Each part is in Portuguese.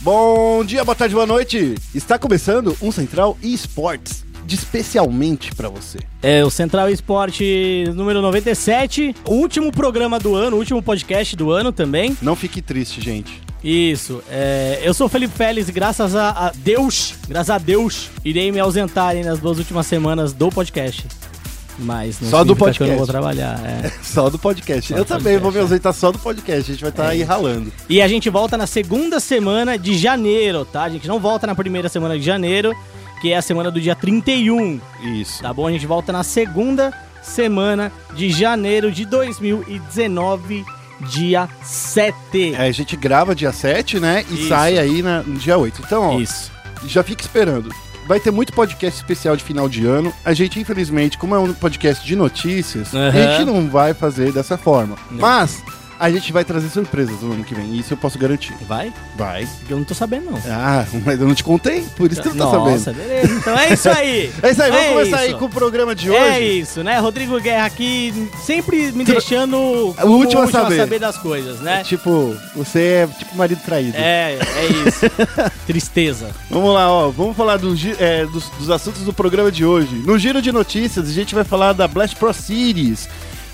Bom dia, boa tarde, boa noite. Está começando um Central eSports de especialmente para você. É o Central Esporte número 97, o último programa do ano, o último podcast do ano também. Não fique triste, gente. Isso. É, eu sou o Felipe Félix e graças a, a Deus, graças a Deus, irei me ausentar nas duas últimas semanas do podcast. Mas Só do que eu não podcast. vou trabalhar. é. Só do podcast. Só eu do também vou me podcast, é. ausentar só do podcast. A gente vai estar aí ralando. E a gente volta na segunda semana de janeiro, tá? A gente não volta na primeira semana de janeiro, que é a semana do dia 31. Isso. Tá bom? A gente volta na segunda semana de janeiro de 2019, dia 7. É, a gente grava dia 7, né? E Isso. sai aí na- no dia 8. Então, ó, Isso. já fica esperando. Vai ter muito podcast especial de final de ano. A gente, infelizmente, como é um podcast de notícias, a Aham. gente não vai fazer dessa forma. Mas a gente vai trazer surpresas no ano que vem. Isso eu posso garantir. Vai? Vai. Eu não tô sabendo, não. Ah, mas eu não te contei, por isso que você tá Nossa, sabendo. beleza. Então é isso aí. É isso aí, vamos É começar aí isso. com o programa de hoje. É isso, né? Rodrigo Guerra aqui sempre me deixando O último a saber. das coisas, né? Tipo, você é tipo marido traído. É, é isso. Tristeza. Vamos lá, ó. Vamos falar do gi- é, dos, dos assuntos do programa de hoje. No giro de notícias, a gente vai falar da Blast Pro Series,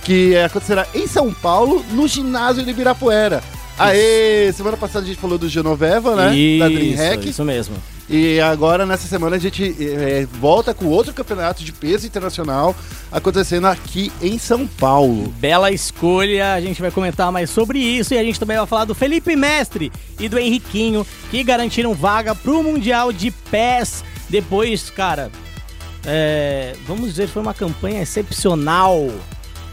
que é, acontecerá em São Paulo, no ginásio de Ibirapuera. Aê! Semana passada a gente falou do Genoveva, né? da Isso, DreamHack. isso mesmo. E agora, nessa semana, a gente é, volta com outro campeonato de peso internacional acontecendo aqui em São Paulo. Bela escolha, a gente vai comentar mais sobre isso e a gente também vai falar do Felipe Mestre e do Henriquinho, que garantiram vaga pro Mundial de PES. Depois, cara, é, vamos dizer que foi uma campanha excepcional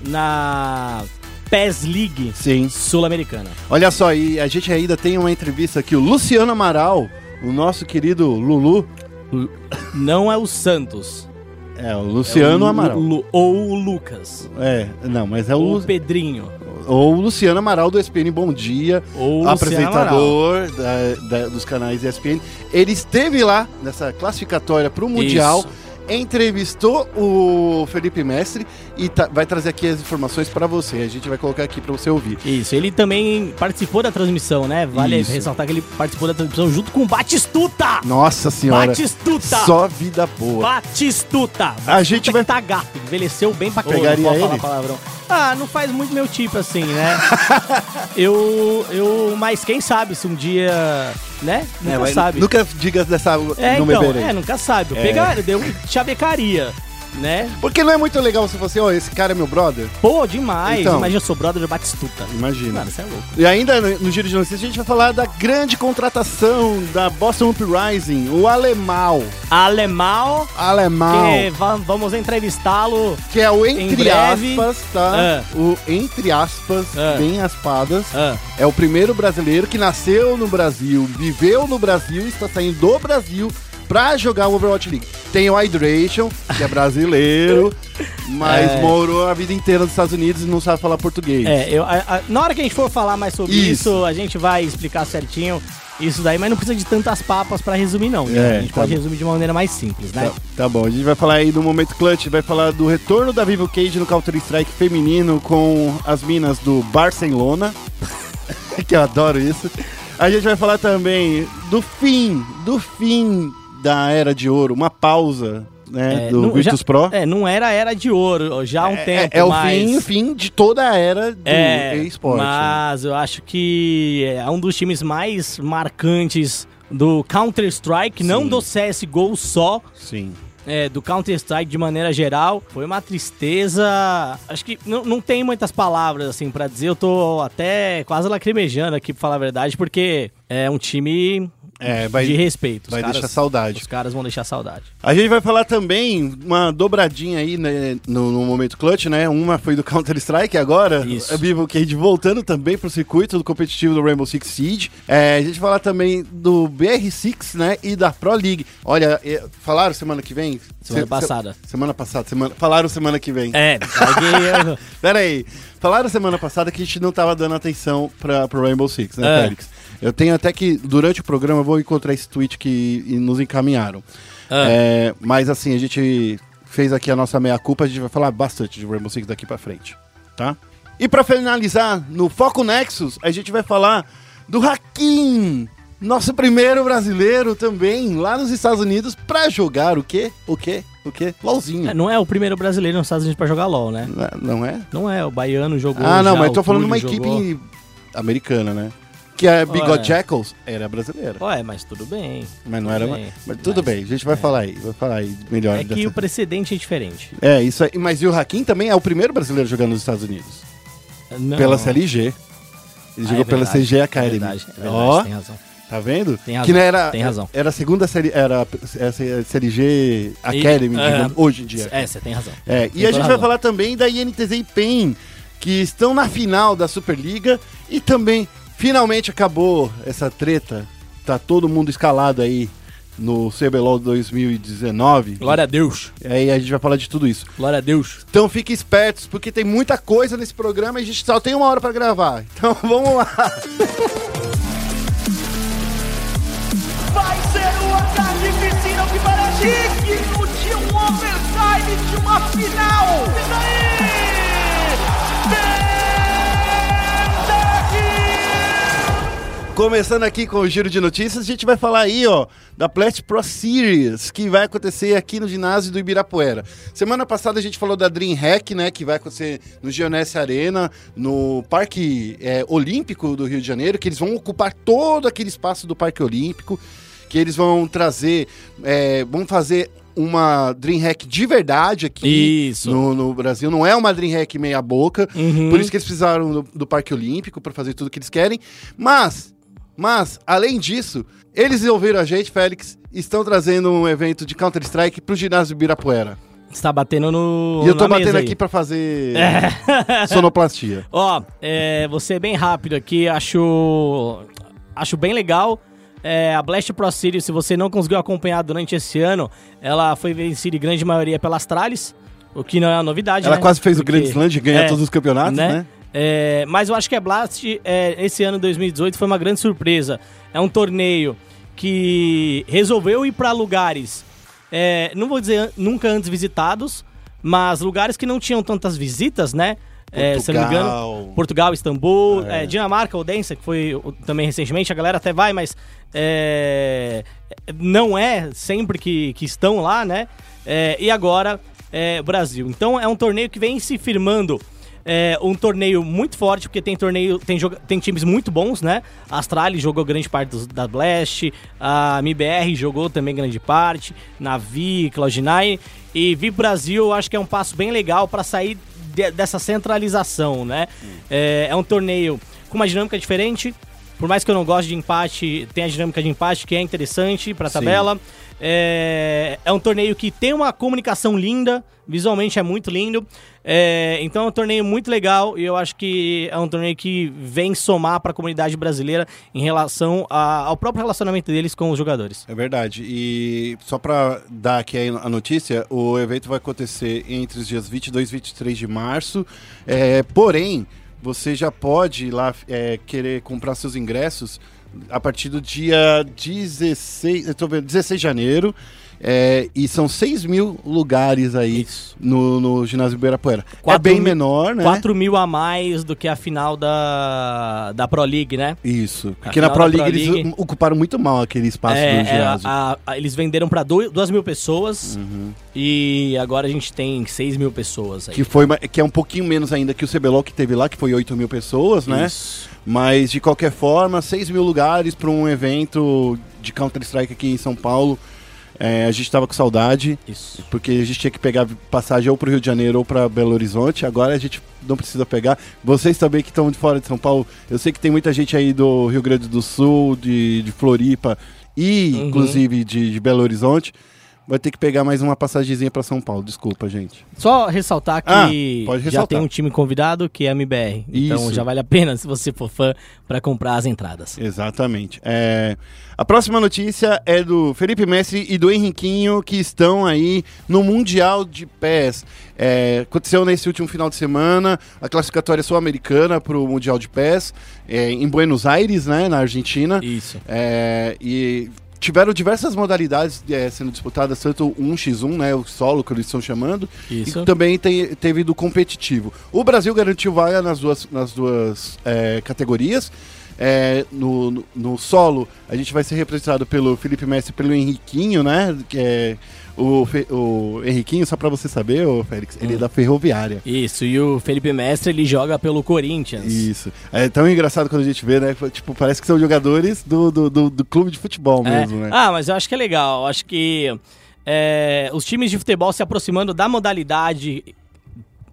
na PES League Sim. Sul-Americana. Olha só, e a gente ainda tem uma entrevista aqui, o Luciano Amaral, o nosso querido Lulu. Não é o Santos. É, o Luciano é o Amaral. Lu- ou o Lucas. É, não, mas é o, Ou o Pedrinho. ou o Luciano Amaral do ESPN Bom Dia, Ou apresentador da- da- dos canais ESPN. Ele esteve lá nessa classificatória para o Mundial, Isso. Entrevistou o Felipe Mestre e tá- vai trazer aqui as informações para você. A gente vai colocar aqui para você ouvir. Isso, ele também participou da transmissão, né? Vale Isso. ressaltar que ele participou da transmissão junto com o Batistuta! Nossa senhora, Batistuta! só vida boa. Batistuta! A gente vai- Tá gato, envelheceu bem pra caramba. Pegaria não pode falar ele? palavrão. Ah, não faz muito meu tipo assim, né? eu, eu, mas quem sabe se um dia, né? Nunca É, sabe. Nunca diga dessa É, no então, é, nunca sabe. Eu É. pegaria, deu um chavecaria, né? Porque não é muito legal você falar assim, ó, esse cara é meu brother? Pô, demais. Então. Imagina, eu sou brother do Batistuta. Imagina. Mano, você é louco. E ainda no, Giro de Notícias a gente vai falar da grande contratação da Boston Uprising, o Alemal. Alemão, Alemal. que va- vamos entrevistá-lo. Que é o entre aspas, tá? Ah. O entre aspas, Ah. bem aspadas. Ah, É o primeiro brasileiro que nasceu no Brasil, viveu no Brasil e está saindo do Brasil pra jogar o Overwatch League. Tem o Hydration, que é brasileiro, mas É. morou a vida inteira nos Estados Unidos e não sabe falar português. é, eu, a- a- na hora que a gente for falar mais sobre Isso. isso, a gente vai explicar certinho isso daí, mas não precisa de tantas papas pra resumir, não. né? É, a gente tá pode bom. resumir de uma maneira mais simples, né? Tá, tá bom, a gente vai falar aí do momento clutch, vai falar do retorno da Vivo Cage no Counter-Strike feminino com as minas do Barcelona, que eu adoro isso. A gente vai falar também do fim, do fim da Era de Ouro, uma pausa, né, É, do não- Virtus já- Pro. É, não era a era de ouro, já há um É- tempo, é, o mas... fim, o fim de toda a era do É, esporte. né? mas eu acho que é um dos times mais marcantes do Counter-Strike, não do CSGO só, Sim. é, do Counter-Strike de maneira geral. Foi uma tristeza. Acho que não, não tem muitas palavras assim pra dizer. Eu tô até quase lacrimejando aqui, pra falar a verdade, porque é um time É, vai, de respeito. Os vai caras- deixar saudade. Os caras vão deixar saudade. A gente vai falar também uma dobradinha aí né, no, no momento clutch, né? Uma foi do Counter-Strike agora. Isso. A Vivo Cage voltando também pro circuito do competitivo do Rainbow Six Siege. É, a gente vai falar também do BR6, né? E da Pro League. Olha, é, falaram semana que vem? Semana Se- passada. se- semana passada. Semana, falaram semana que vem. É, alguém. Pera aí. Falaram semana passada que a gente não tava dando atenção pra, pro Rainbow Six, né, É. Félix? Eu tenho até que, durante o programa, eu vou encontrar esse tweet que nos encaminharam. Ah. É, mas assim, a gente fez aqui a nossa meia-culpa, a gente vai falar bastante de Rainbow Six daqui pra frente, tá? E pra finalizar, no Foco Nexus, a gente vai falar do Hakim, nosso primeiro brasileiro também lá nos Estados Unidos pra jogar o quê? O quê? O quê? LOLzinho. É, Não é o primeiro brasileiro nos Estados Unidos pra jogar LOL, né? Não é- Não é? O baiano jogou. Ah, não, já, mas tô o falando de uma Túlio equipe jogou. americana, né? Que a Bigode Ué. Jackals era brasileira. Ué, mas tudo bem. Mas não era. Bem. Mas tudo Mas- bem, a gente vai falar aí, vai falar aí melhor. É que dessa- o precedente é diferente. É, isso aí. Mas e o Hakim também é o primeiro brasileiro jogando nos Estados Unidos. Não. Pela CLG. Ele Ah, jogou é pela CG É Academy. verdade, é verdade, Ó, tem razão. tá vendo? Tem razão, Que não era, tem razão. Era a segunda série. Era essa CLG Academy, E- digamos, hoje em dia. É, você tem razão. É, Tem e a gente vai razão. falar também da INTZ e PEN, que estão na final da Superliga e também finalmente acabou essa treta. Tá todo mundo escalado aí no CBLOL 2019. Glória a Deus. E aí a gente vai falar de tudo isso. Glória a Deus. Então fiquem espertos, porque tem muita coisa nesse programa e a gente só tem uma hora pra gravar. Então vamos lá. Vai ser uma carnificina que parece digno de um overtime de uma final. E daí? Começando aqui com o giro de notícias, a gente vai falar aí, ó, da Blast Pro Series, que vai acontecer aqui no ginásio do Ibirapuera. Semana passada a gente falou da Dream Hack, né, que vai acontecer no Geonesse Arena, no Parque é, Olímpico do Rio de Janeiro, que eles vão ocupar todo aquele espaço do Parque Olímpico, que eles vão trazer, é, vão fazer uma Dream Hack de verdade aqui Isso. no, no Brasil. Não é uma Dream Hack meia boca, Uhum. por isso que eles precisaram do, do Parque Olímpico para fazer tudo que eles querem. Mas, mas, além disso, eles ouviram a gente, Félix, estão trazendo um evento de Counter-Strike pro ginásio Ibirapuera. Você tá batendo no. e eu tô batendo aqui para fazer É. sonoplastia. Ó, é, ser bem rápido aqui, acho. Acho bem legal. É, a Blast Pro Series, se você não conseguiu acompanhar durante esse ano, ela foi vencida em grande maioria pela Astralis, o que não é uma novidade, Ela né? quase fez o Porque- Grand Slam de ganhar é, todos os campeonatos, né? É, mas eu acho que a Blast, é, esse ano 2018, foi uma grande surpresa. É um torneio que resolveu ir para lugares, é, não vou dizer nunca antes visitados, mas lugares que não tinham tantas visitas, né? É, se não me engano, Portugal. Portugal, Istambul, É. é, Dinamarca, Odense, que foi também recentemente, a galera até vai, mas é, não é sempre que, que estão lá, né? É, e agora, é, Brasil. Então é um torneio que vem se firmando. É um torneio muito forte, porque tem torneio, tem, tem times muito bons, né? A Astralis jogou grande parte dos- da Blast, a MBR jogou também grande parte, Navi, Cloud9. E Vi Brasil, acho que é um passo bem legal para sair de- dessa centralização, né? É, é um torneio com uma dinâmica diferente. Por mais que eu não goste de empate, tem a dinâmica de empate que é interessante pra Sim. tabela. É, é um torneio que tem uma comunicação linda, visualmente é muito lindo. É, então é um torneio muito legal e eu acho que é um torneio que vem somar para a comunidade brasileira em relação a- ao próprio relacionamento deles com os jogadores. É verdade. E só pra dar aqui a notícia, o evento vai acontecer entre os dias 22 e 23 de março. É, porém, você já pode ir lá é, querer comprar seus ingressos a partir do dia 16, eu tô vendo, 16 de janeiro. É, e são 6 mil lugares aí Isso. no, no ginásio Ibirapuera. É Quatro bem mil- menor, né? 4 mil a mais do que a final da, da Pro League, né? Isso. A Porque na Pro da Pro League eles League- ocuparam muito mal aquele espaço É, do é, ginásio. a- a- eles venderam para 2 mil pessoas Uhum. e agora a gente tem 6 mil pessoas aí. Que, foi, que é um pouquinho menos ainda que o CBLOL que teve lá, que foi 8 mil pessoas, né? Isso. Mas de qualquer forma, 6 mil lugares para um evento de Counter-Strike aqui em São Paulo. É, a gente tava com saudade, Isso. porque a gente tinha que pegar passagem ou pro Rio de Janeiro ou para Belo Horizonte. Agora a gente não precisa pegar. Vocês também que estão de fora de São Paulo, eu sei que tem muita gente aí do Rio Grande do Sul, de, de Floripa e Uhum. inclusive de, de Belo Horizonte. Vai ter que pegar mais uma passagemzinha para São Paulo. Desculpa, gente. Só ressaltar que Ah, pode já ressaltar. tem um time convidado que é a MBR. Então Isso. já vale a pena, se você for fã, para comprar as entradas. Exatamente. É, a próxima notícia é do Felipe Messi e do Henriquinho, que estão aí no Mundial de Pés. É, aconteceu nesse último final de semana a classificatória sul-americana para o Mundial de Pés, é, em Buenos Aires, né, na Argentina. Isso. É, e tiveram diversas modalidades é, sendo disputadas, tanto o 1x1, né, o solo que eles estão chamando, Isso. e também tem- teve do competitivo. O Brasil garantiu vaga nas duas, nas duas é, categorias. É, no, no, no solo, a gente vai ser representado pelo Felipe Messi e pelo Henriquinho, né? Que é o, Fe- o Henriquinho, só pra você saber, ô Félix, ele é da Ferroviária. Isso, e o Felipe Mestre, ele joga pelo Corinthians. Isso. É tão engraçado quando a gente vê, né? Tipo, parece que são jogadores do, do, do, do clube de futebol É. mesmo, né? Ah, mas eu acho que é legal. Eu acho que é, os times de futebol se aproximando da modalidade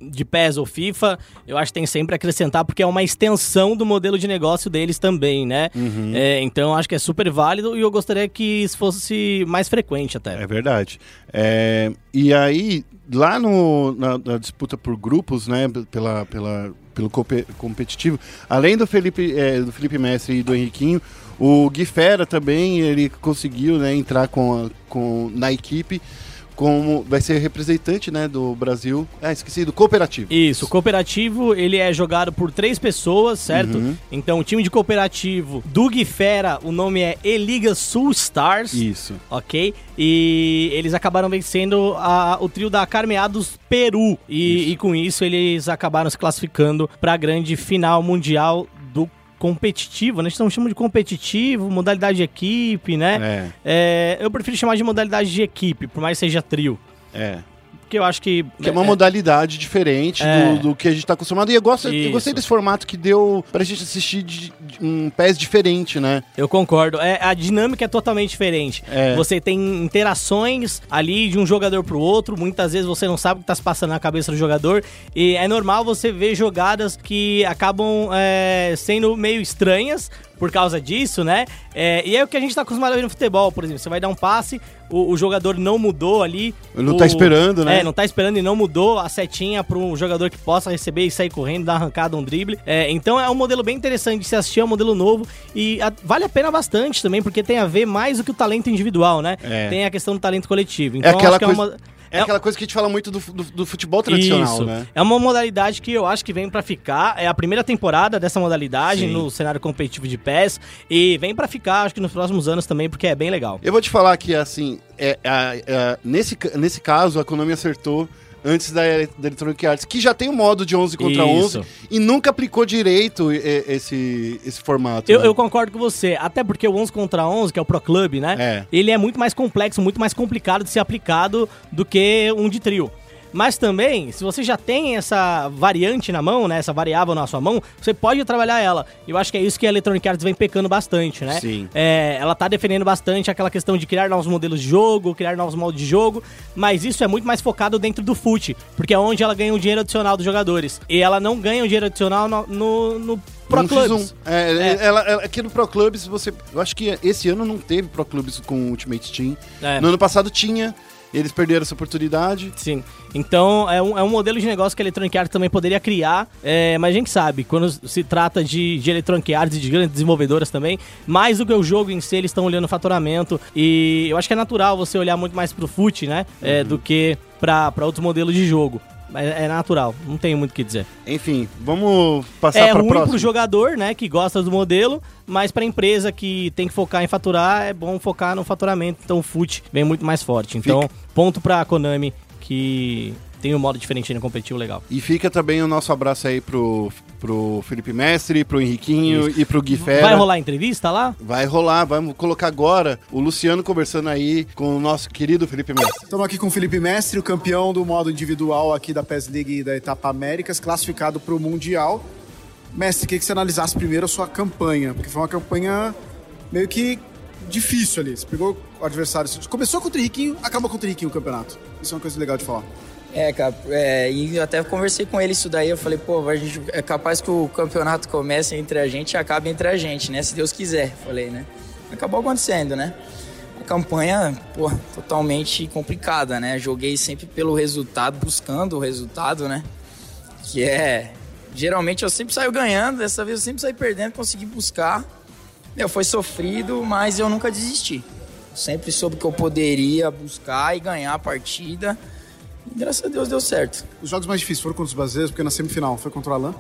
de PES ou FIFA, eu acho que tem sempre a acrescentar, porque é uma extensão do modelo de negócio deles também, né? Uhum. É, então acho que é super válido e eu gostaria que isso fosse mais frequente até. É verdade. É, e aí, lá no, na, na disputa por grupos, né, pela, pela, pelo compe- competitivo, além do Felipe, é, do Felipe Messi e do Henriquinho, o Gui Fera também, ele conseguiu né, entrar com, a- com, na equipe como vai ser representante né, do Brasil. Ah, esqueci, do cooperativo. Isso, o cooperativo ele é jogado por três pessoas, certo? Uhum. Então o time de cooperativo do Guifera, o nome é Eliga Sul Stars. Isso. Ok? E eles acabaram vencendo a- o trio da Carmeados Peru. E, e com isso eles acabaram se classificando para a grande final mundial competitivo, né? A gente não chama de competitivo, modalidade de equipe, né? É, É, eu prefiro chamar de modalidade de equipe, por mais que seja trio. é. Porque eu acho que. Que é uma modalidade diferente É. do, do que a gente tá acostumado. E eu, gosto, eu gostei desse formato que deu pra gente assistir de, de um pés diferente, né? Eu concordo. É, a dinâmica é totalmente diferente. É. Você tem interações ali de um jogador pro outro. Muitas vezes você não sabe o que tá se passando na cabeça do jogador. E é normal você ver jogadas que acabam é, sendo meio estranhas por causa disso, né? É, e é o que a gente tá acostumado a ver no futebol, por exemplo. Você vai dar um passe, o, o jogador não mudou ali. Ele não o- tá esperando, né? É, não tá esperando e não mudou a setinha para um jogador que possa receber e sair correndo, dar arrancada, um drible. É, então é um modelo bem interessante de se assistir, é um modelo novo e a- vale a pena bastante também, porque tem a ver mais do que o talento individual, né? É. Tem a questão do talento coletivo. Então aquela acho que é coisa- uma... É aquela coisa que a gente fala muito do, do, do futebol tradicional, Isso. né? É uma modalidade que eu acho que vem pra ficar. É a primeira temporada dessa modalidade Sim. no cenário competitivo de PES. E vem pra ficar, acho que nos próximos anos também, porque é bem legal. Eu vou te falar que, assim, é, a- a- nesse, nesse caso, a Konami acertou antes da, da Electronic Arts, que já tem o modo de 11 contra Isso. 11 e nunca aplicou direito esse, esse formato. Eu, né? eu concordo com você, até porque o 11 contra 11, que é o Pro Club, né? É. Ele é muito mais complexo, muito mais complicado de ser aplicado do que um de trio. Mas também, se você já tem essa variante na mão, né, essa variável na sua mão, você pode trabalhar ela. Eu acho que é isso que a Electronic Arts vem pecando bastante, né? Sim. É, ela tá defendendo bastante aquela questão de criar novos modelos de jogo, criar novos modos de jogo, mas isso é muito mais focado dentro do FUT, porque é onde ela ganha o dinheiro adicional dos jogadores. E ela não ganha o dinheiro adicional no, no, no Pro Clubs. X1. É, É. Ela, ela- aqui no Pro Clubs, você. Eu acho que esse ano não teve Pro Clubs com Ultimate Team. É. No ano passado tinha. Eles perderam essa oportunidade. Sim. Então é um, é um modelo de negócio que a Electronic Arts também poderia criar, é, mas a gente sabe, quando se trata de, de Electronic Arts e de grandes desenvolvedoras também, mais do que o jogo em si, eles estão olhando o faturamento. E eu acho que é natural você olhar muito mais pro FUT, né? é, do que pra outros modelos de jogo. É natural, não tenho muito o que dizer. Enfim, vamos passar é pra ruim próxima. pro jogador, né, que gosta do modelo, mas pra empresa que tem que focar em faturar, é bom focar no faturamento. Então o FUT vem muito mais forte. Então, ponto pra Konami, que tem um modo diferente no competitivo legal. E fica também o nosso abraço aí pro, pro Felipe Mestre, pro Henriquinho e pro Gui Fera. Vai rolar entrevista lá? Vai rolar, vamos colocar agora o Luciano conversando aí com o nosso querido Felipe Mestre. Estamos aqui com o Felipe Mestre, o campeão do modo individual aqui da PES League da etapa Américas, classificado para o Mundial. Mestre, queria que você analisasse primeiro a sua campanha, porque foi uma campanha meio que difícil ali. Você pegou o adversário, começou contra o Riquinho, acabou contra o Riquinho o campeonato. Isso é uma coisa legal de falar. É, cara, é, e até conversei com ele isso daí, eu falei, pô, a gente, é capaz que o campeonato comece entre a gente e acabe entre a gente, né? Se Deus quiser, falei, né? Acabou acontecendo, né? A campanha, pô, totalmente complicada, né? Joguei sempre pelo resultado, buscando o resultado, né? Que é. Geralmente eu sempre saio ganhando, dessa vez eu sempre saí perdendo, consegui buscar. Meu, foi sofrido, mas eu nunca desisti. Sempre soube que eu poderia buscar e ganhar a partida. Graças a Deus deu certo. Os jogos mais difíceis foram contra os brasileiros, porque na semifinal foi contra o Alan,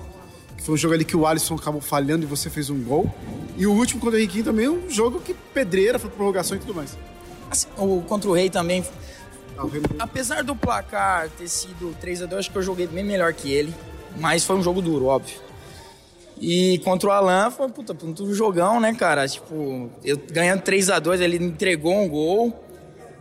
que foi um jogo ali que o Alisson acabou falhando e você fez um gol. E o último contra o Riquinho também, um jogo que pedreira, foi prorrogação e tudo mais. Assim, o, contra o Rei também, Ah, o Remo- apesar do placar ter sido 3 a 2 acho que eu joguei bem melhor que ele. Mas foi um jogo duro, óbvio. E contra o Alan, foi puta, um jogão, né, cara? Tipo, eu ganhando 3 a 2 ele entregou um gol.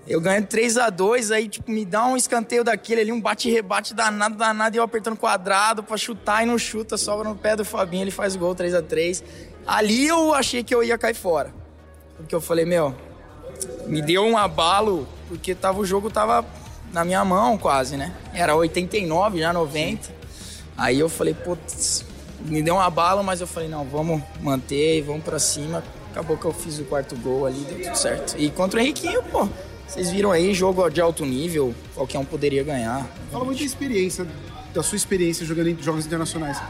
Eu ganhando 3 a 2 aí, tipo, me dá um escanteio daquele ali, um bate-rebate danado, danado, e eu apertando quadrado pra chutar e não chuta, sobra no pé do Fabinho, ele faz gol 3 a 3 Ali eu achei que eu ia cair fora. Porque eu falei, meu, me deu um abalo, porque tava, o jogo tava na minha mão quase, né? Era 89, já 90. Aí eu falei, putz, me deu uma bala, mas eu falei, não, vamos manter, vamos para cima. Acabou que eu fiz o quarto gol ali, deu tudo certo. E contra o Henriquinho, pô, vocês viram aí, jogo de alto nível, qualquer um poderia ganhar. Fala muito da experiência, da sua experiência jogando em jogos internacionais.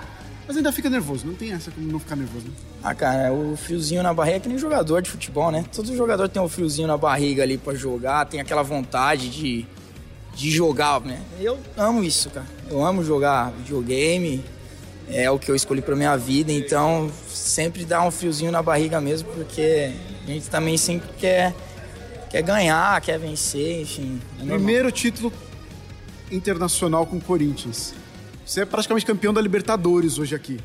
Mas ainda fica nervoso, não tem essa como não ficar nervoso. Né? Ah, cara, o friozinho na barriga é que nem jogador de futebol, né? Todo jogador tem um friozinho na barriga ali para jogar, tem aquela vontade de, de jogar, né? Eu amo isso, cara. Eu amo jogar videogame, é o que eu escolhi para minha vida, então sempre dá um friozinho na barriga mesmo, porque a gente também sempre quer, quer ganhar, quer vencer, enfim. É Primeiro título internacional com o Corinthians. Você é praticamente campeão da Libertadores hoje aqui.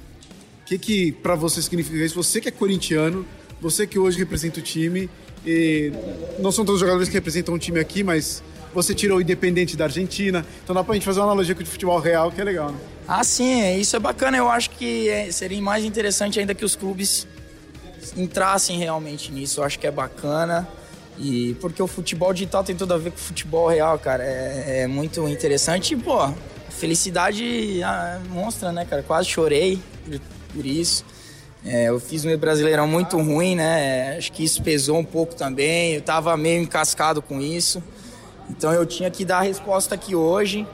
O que, que para você significa isso? Você que é corintiano, você que hoje representa o time, e não são todos os jogadores que representam o time aqui, mas você tirou o Independente da Argentina. Então dá pra gente fazer uma analogia com o futebol real, que é legal, né? Ah, sim, é, isso é bacana. Eu acho que é, seria mais interessante ainda que os clubes entrassem realmente nisso. Eu acho que é bacana. E porque o futebol digital tem tudo a ver com o futebol real, cara. É, é muito interessante. E, pô, felicidade ah, monstra, né, cara? Quase chorei por, por isso. É, eu fiz um brasileirão muito ruim, né? Acho que isso pesou um pouco também. Eu tava meio encascado com isso. Então eu tinha que dar a resposta aqui hoje.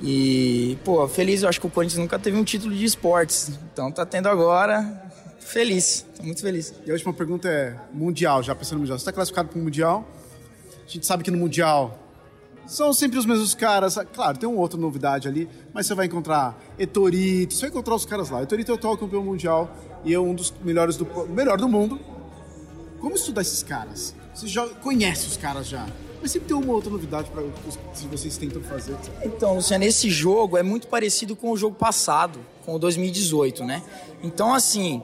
E, pô, feliz, eu acho que o Corinthians nunca teve um título de esportes. Então tá tendo agora. Feliz, tô muito feliz. E a última pergunta é: Mundial, já pensando no Mundial. Você está classificado para o Mundial? A gente sabe que no Mundial são sempre os mesmos caras. Claro, tem uma outra novidade ali, mas você vai encontrar Etorito, você vai encontrar os caras lá. Etorito é o atual campeão mundial e é um dos melhores do melhor do mundo. Como estudar esses caras? Você já conhece os caras já? Mas sempre tem uma outra novidade para se vocês tentam fazer. Então, Luciano, esse jogo é muito parecido com o jogo passado, com o 2018, né? Então, assim,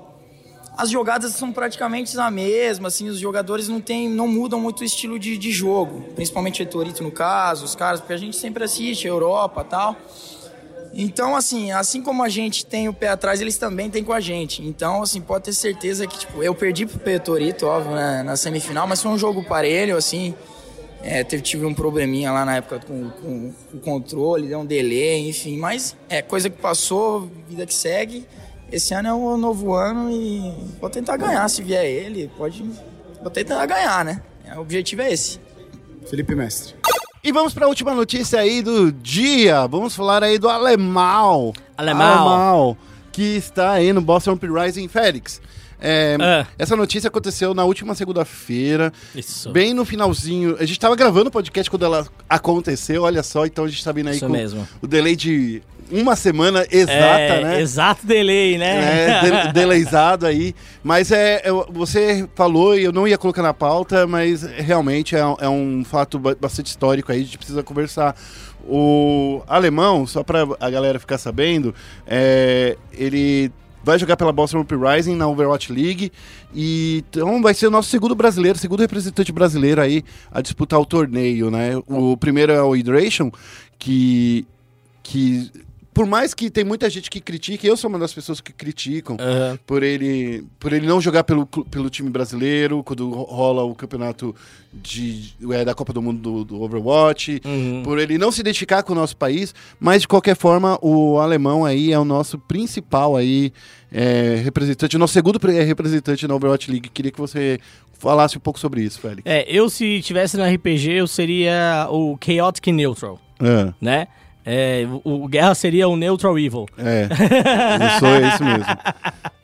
as jogadas são praticamente a mesma, assim, os jogadores não tem, não mudam muito o estilo de, de jogo, principalmente o Etorito no caso, os caras, porque a gente sempre assiste Europa tal. Então, assim, assim como a gente tem o pé atrás, eles também têm com a gente. Então, assim, pode ter certeza que, tipo, eu perdi pro Petorito, óbvio, né, na semifinal, mas foi um jogo parelho, assim. É, teve, tive um probleminha lá na época com, com, o controle, deu um delay, enfim. Mas é coisa que passou, vida que segue. Esse ano é um novo ano e vou tentar ganhar se vier ele. Pode. Vou tentar ganhar, né? O objetivo é esse. Felipe Mestre. E vamos para a última notícia aí do dia. Vamos falar aí do alemão. Alemão. Alemão que está aí no Boston Rising Félix. É, é. Essa notícia aconteceu na última segunda-feira. Isso. Bem no finalzinho. A gente estava gravando o podcast quando ela aconteceu, olha só, então a gente está vindo aí Isso com mesmo. o delay de uma semana exata, é, né? Exato delay, né? É, de, delayzado aí. Mas é, é, você falou, e eu não ia colocar na pauta, mas realmente é, é um fato bastante histórico aí, a gente precisa conversar. O alemão, só para a galera ficar sabendo, é, ele vai jogar pela Boston Uprising na Overwatch League e então vai ser o nosso segundo brasileiro, segundo representante brasileiro aí a disputar o torneio, né? O primeiro é o Hydration, que que por mais que tem muita gente que critique, eu sou uma das pessoas que criticam Uhum. por ele por ele não jogar pelo, pelo time brasileiro quando rola o campeonato de, é, da Copa do Mundo do, do Overwatch, Uhum. por ele não se identificar com o nosso país, mas de qualquer forma o alemão aí é o nosso principal aí é, representante, o nosso segundo pre- representante na Overwatch League. Queria que você falasse um pouco sobre isso, Félix. É, eu se tivesse no RPG, eu seria o Chaotic Neutral, É, né? É, o, o Guerra seria o Neutral Evil. é. eu sou isso mesmo.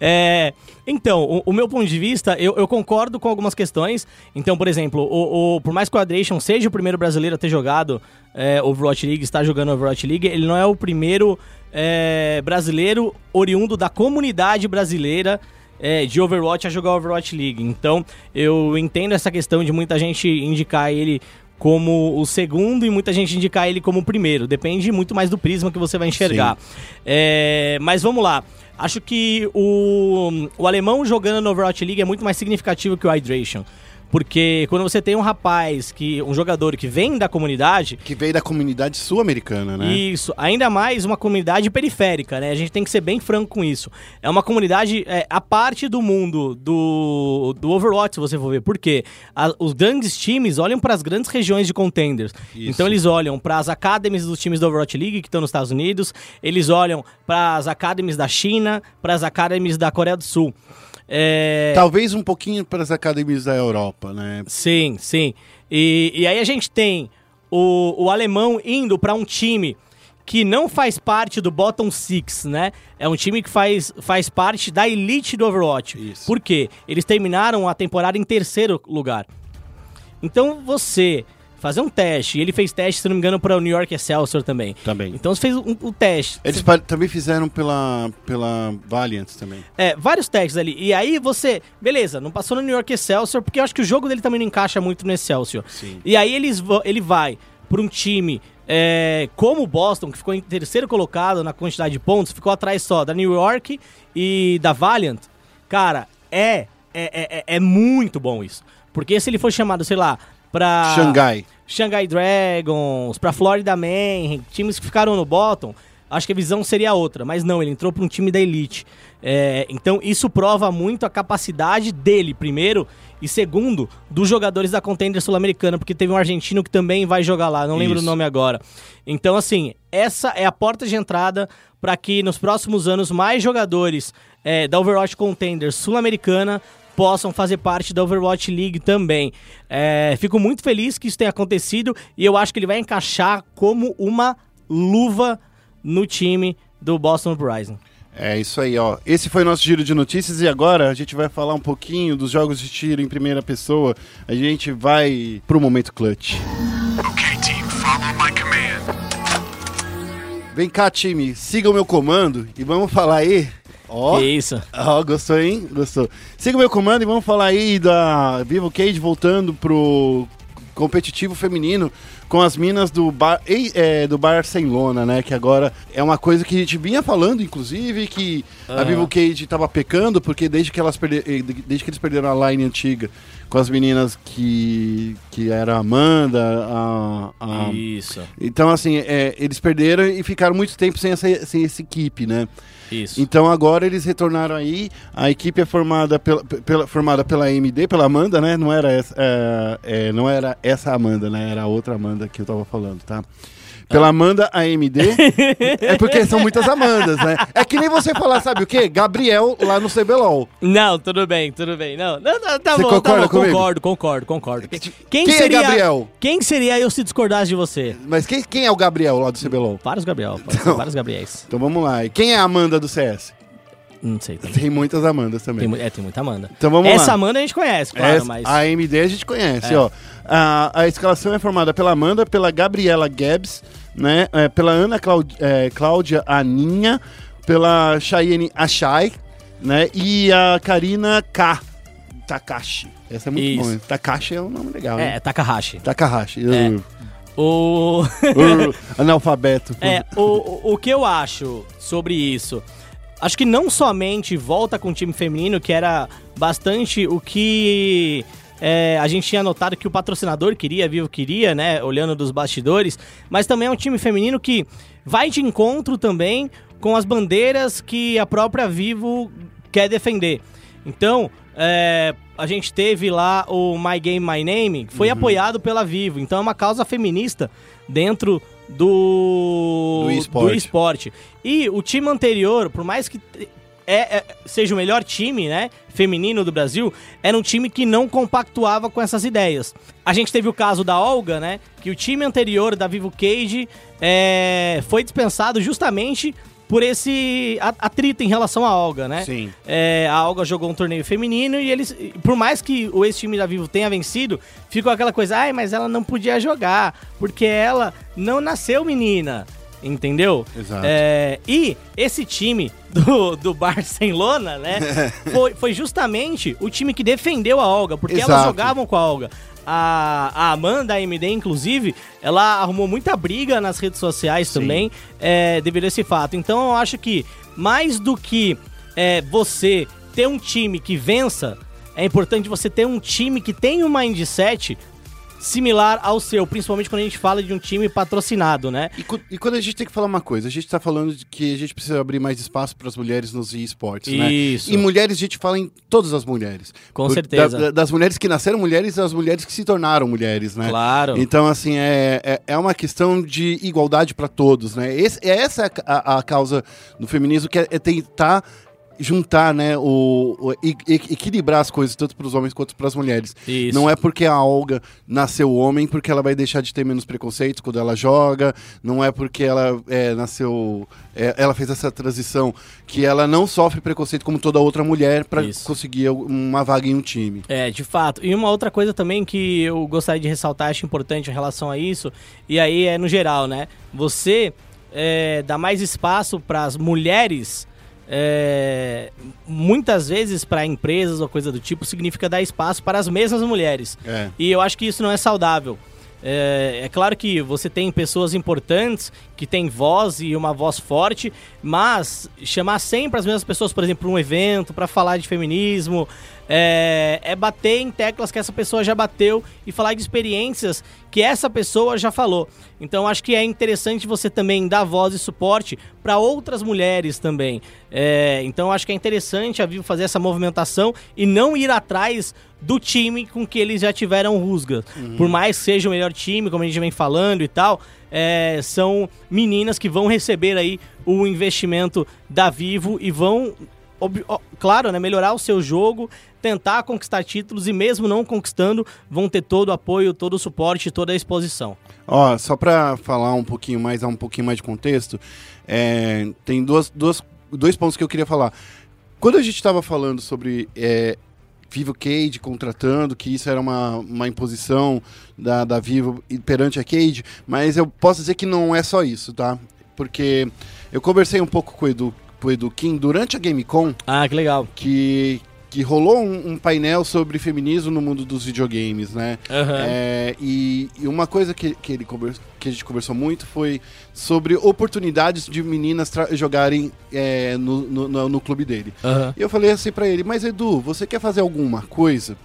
É, então, o, o meu ponto de vista, eu, eu concordo com algumas questões. Então, por exemplo, o, o- por mais que o Adration seja o primeiro brasileiro a ter jogado é, Overwatch League, está jogando Overwatch League, ele não é o primeiro é, brasileiro oriundo da comunidade brasileira é, de Overwatch a jogar Overwatch League. Então, eu entendo essa questão de muita gente indicar ele como o segundo e muita gente indicar ele como o primeiro. Depende muito mais do prisma que você vai enxergar. É, mas vamos lá. Acho que o, o alemão jogando no Overwatch League é muito mais significativo que o Hydration. Porque quando você tem um rapaz, que um jogador que vem da comunidade, Que veio da comunidade sul-americana, né? isso, ainda mais uma comunidade periférica, né? A gente tem que ser bem franco com isso. É uma comunidade é, a parte do mundo do, do Overwatch, se você for ver. Por quê? A- os grandes times olham para as grandes regiões de contenders. Isso. Então eles olham para as academies dos times da Overwatch League que estão nos Estados Unidos, eles olham para as academies da China, para as academies da Coreia do Sul. É, Talvez um pouquinho para as academias da Europa, né? Sim, sim. E, e aí a gente tem o, o alemão indo para um time que não faz parte do bottom six, né? É um time que faz, faz parte da elite do Overwatch. Isso. Por quê? Eles terminaram a temporada em terceiro lugar. Então você fazer um teste, e ele fez teste, se não me engano, para o New York Excelsior também. Também. Então você fez um, um teste. Eles pa- também fizeram pela, pela Valiant também. É, vários testes ali. E aí você, beleza, não passou no New York Excelsior, porque eu acho que o jogo dele também não encaixa muito no Excelsior. Sim. E aí eles, ele vai para um time é, como o Boston, que ficou em terceiro colocado na quantidade de pontos, ficou atrás só da New York e da Valiant. Cara, é, é, é, é muito bom isso. Porque se ele for chamado, sei lá, pra. Xangai. Shanghai Dragons, pra Florida Man, times que ficaram no bottom, acho que a visão seria outra. Mas não, ele entrou pra um time da elite. É, então isso prova muito a capacidade dele, primeiro, e segundo, dos jogadores da Contender Sul-Americana, porque teve um argentino que também vai jogar lá, não lembro Isso. o nome agora. Então, assim, essa é a porta de entrada para que nos próximos anos mais jogadores é, da Overwatch Contender Sul-Americana possam fazer parte da Overwatch League também. É, fico muito feliz que isso tenha acontecido e eu acho que ele vai encaixar como uma luva no time do Boston Uprising. É isso aí, ó. Esse foi o nosso giro de notícias e agora a gente vai falar um pouquinho dos jogos de tiro em primeira pessoa. A gente vai pro momento clutch. Okay, team, follow my command. Vem cá, time, siga o meu comando e vamos falar aí. Ó, Que isso? ó, gostou, hein? Gostou. Siga o meu comando e vamos falar aí da Vivo Cage voltando pro competitivo feminino com as minas do bar, é, do Barcelona, né? Que agora é uma coisa que a gente vinha falando, inclusive, que a Aham. Vivo Cage tava pecando, porque desde que elas perder, eh, desde que eles perderam a line antiga com as meninas que que era a Amanda, a, a Isso, então, assim, é, eles perderam e ficaram muito tempo sem essa, sem essa equipe, né? Isso. Então agora eles retornaram aí. A equipe é formada pela, pela- formada pela AMD, pela Amanda, né? Não era essa, é, é, não era essa Amanda, né? Era a outra Amanda que eu tava falando, tá? Pela Amanda AMD. é porque são muitas Amandas, né? É que nem você falar, sabe o quê? Gabriel lá no CBLOL. Não, tudo bem, tudo bem. Não, não, não tá Você bom, tá concorda bom, comigo? concordo, concordo, concordo. Quem, Quem é seria, Gabriel? Quem seria eu se discordasse de você? Mas quem, quem é o Gabriel lá do CBLOL? Vários Gabriel, Então. vários Gabriéis. Então vamos lá. E quem é a Amanda do CS? Não sei também. Tem muitas Amandas também. Tem, é, tem muita Amanda. Então vamos Essa lá. Amanda a gente conhece, claro, Essa- mas. A AMD a gente conhece, É. ó. A, a escalação é formada pela Amanda, pela Gabriela Gabs, né? é, pela Ana Claud- é, Cláudia Aninha, pela Cheyenne Achai, né? E a Karina K. Takashi. Essa é muito Isso. bom. hein? Takashi é um nome legal, É, né? Takahashi. Takahashi. É. Uh, O. analfabeto. é, o, o- o que eu acho sobre isso? Acho que não somente volta com o time feminino, que era bastante o que é, a gente tinha notado que o patrocinador queria, Vivo queria, né? Olhando dos bastidores, mas também é um time feminino que vai de encontro também com as bandeiras que a própria Vivo quer defender. Então, é, a gente teve lá o My Game My Name, que foi apoiado pela Vivo. Então é uma causa feminista dentro do, Do esporte. esporte. E o time anterior, por mais que é, é- seja o melhor time, né, feminino do Brasil, era um time que não compactuava com essas ideias. A gente teve o caso da Olga, né, que o time anterior da Vivo Cage é, foi dispensado justamente por esse atrito em relação à Olga, né? Sim. É, a Olga jogou um torneio feminino e eles, por mais que o ex-time da Vivo tenha vencido, ficou aquela coisa, ai, mas ela não podia jogar, porque ela não nasceu menina, entendeu? Exato. É, e esse time do, do Barcelona, né, foi, foi justamente o time que defendeu a Olga, porque elas Exato. jogavam com a Olga. A, a Amanda, a AMD, inclusive, ela arrumou muita briga nas redes sociais também é, devido a esse fato. Então eu acho que mais do que é, você ter um time que vença, é importante você ter um time que tem um mindset similar ao seu, principalmente quando a gente fala de um time patrocinado, né? E, e quando a gente tem que falar uma coisa, a gente tá falando de que a gente precisa abrir mais espaço para as mulheres nos esportes, né? Isso. E mulheres, a gente fala em todas as mulheres. Com Por- certeza. da- da- das mulheres que nasceram mulheres e das mulheres que se tornaram mulheres, né? Claro. Então, assim, é, é, é uma questão de igualdade para todos, né? Esse, é essa a, a causa do feminismo, que é, é tentar juntar, né, o, o- e- e- equilibrar as coisas tanto para os homens quanto para as mulheres. Isso. Não é porque a Olga nasceu homem porque ela vai deixar de ter menos preconceito quando ela joga. Não é porque ela é, nasceu, é, ela fez essa transição que ela não sofre preconceito como toda outra mulher para conseguir uma vaga em um time. É, de fato. E uma outra coisa também que eu gostaria de ressaltar, acho importante em relação a isso, e aí é no geral, né? Você é, dá mais espaço para as mulheres, é, muitas vezes para empresas ou coisa do tipo, significa dar espaço para as mesmas mulheres. É. E eu acho que isso não é saudável. É, é claro que você tem pessoas importantes que têm voz e uma voz forte, mas chamar sempre as mesmas pessoas, por exemplo, para um evento, para falar de feminismo, é, é bater em teclas que essa pessoa já bateu e falar de experiências que essa pessoa já falou. Então acho que é interessante você também dar voz e suporte para outras mulheres também. É, então acho que é interessante a Vivo fazer essa movimentação e não ir atrás do time com que eles já tiveram rusga. Por mais que seja o melhor time, como a gente vem falando e tal, é, são meninas que vão receber aí o investimento da Vivo e vão, ó, claro, né, melhorar o seu jogo, tentar conquistar títulos e mesmo não conquistando, vão ter todo o apoio, todo o suporte, toda a exposição. Ó, só para falar um pouquinho mais, dar um pouquinho mais de contexto, é, tem duas, duas, dois pontos que eu queria falar. Quando a gente estava falando sobre é, Vivo Cade contratando, que isso era uma, uma imposição da, da Vivo perante a Cade, mas eu posso dizer que não é só isso, tá? Porque eu conversei um pouco com o Edu, com o Edu Kim durante a Gamecom, Ah, que legal. que, que rolou um, um painel sobre feminismo no mundo dos videogames, né? Aham. É, e, e uma coisa que, que, ele convers- que a gente conversou muito foi sobre oportunidades de meninas jogarem é, no, no, no- clube dele. Aham. E eu falei assim pra ele, mas Edu, você quer fazer alguma coisa?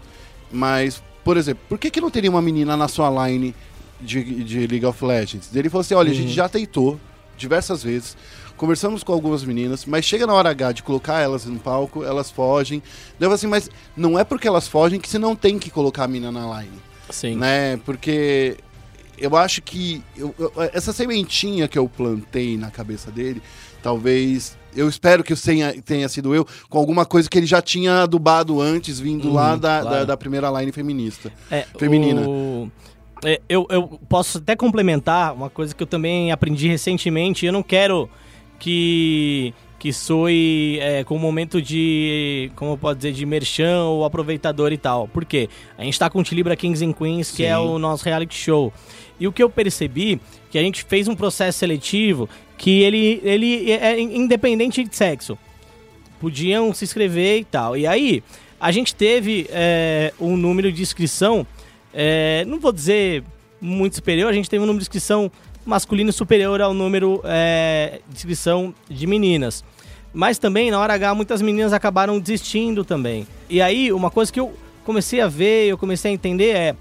Mas, por exemplo, por que, que não teria uma menina na sua line de, de League of Legends? Ele falou assim, olha, a gente já tentou diversas vezes, conversamos com algumas meninas, mas chega na hora H de colocar elas no palco, elas fogem. Daí eu assim, mas não é porque elas fogem que você não tem que colocar a menina na line Sim. né? Porque eu acho que eu- eu- essa sementinha que eu plantei na cabeça dele, talvez. Eu espero que tenha, tenha sido eu, com alguma coisa que ele já tinha adubado antes, vindo lá Uhum, da, claro. da, da primeira line feminista. É, Feminina. o- é, eu, eu posso até complementar uma coisa que eu também aprendi recentemente. Eu não quero que que soe é, com um momento de, como eu posso dizer, de merchan ou aproveitador e tal. Por quê? A gente tá com o Tilibra Kings and Queens, que é Sim. o nosso reality show. E o que eu percebi, que a gente fez um processo seletivo que ele, ele é independente de sexo podiam se inscrever e tal. E aí, a gente teve é, um número de inscrição, é, não vou dizer muito superior, a gente teve um número de inscrição masculino superior ao número é, de inscrição de meninas. Mas também, na hora H, muitas meninas acabaram desistindo também. E aí, uma coisa que eu comecei a ver, eu comecei a entender é,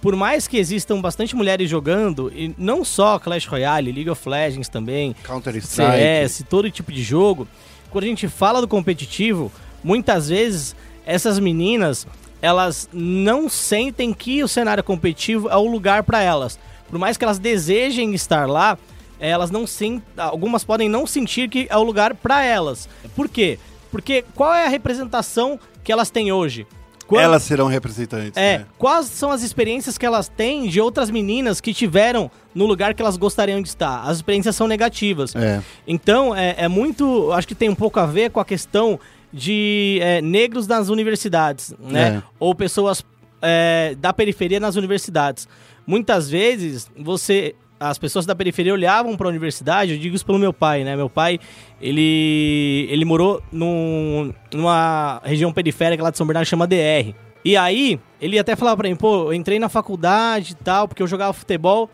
por mais que existam bastante mulheres jogando, e não só Clash Royale, League of Legends também, Counter-Strike. CS, todo tipo de jogo, quando a gente fala do competitivo, muitas vezes essas meninas, elas não sentem que o cenário competitivo é o lugar para elas. Por mais que elas desejem estar lá, elas não sentem, algumas podem não sentir que é o lugar para elas. Por quê? Porque qual é a representação que elas têm hoje? Quando- Elas serão representantes. é, né? quais são as experiências que elas têm de outras meninas que tiveram no lugar que elas gostariam de estar? As experiências são negativas. É. Então, é, é muito. Acho que tem um pouco a ver com a questão de é, negros nas universidades, né? É. Ou pessoas é, da periferia nas universidades. Muitas vezes, você. As pessoas da periferia olhavam para a universidade, eu digo isso pelo meu pai, né? Meu pai, ele, ele morou num, numa região periférica lá de São Bernardo, chama DR. E aí, ele até falava pra mim, pô, eu entrei na faculdade e tal, porque eu jogava futebol,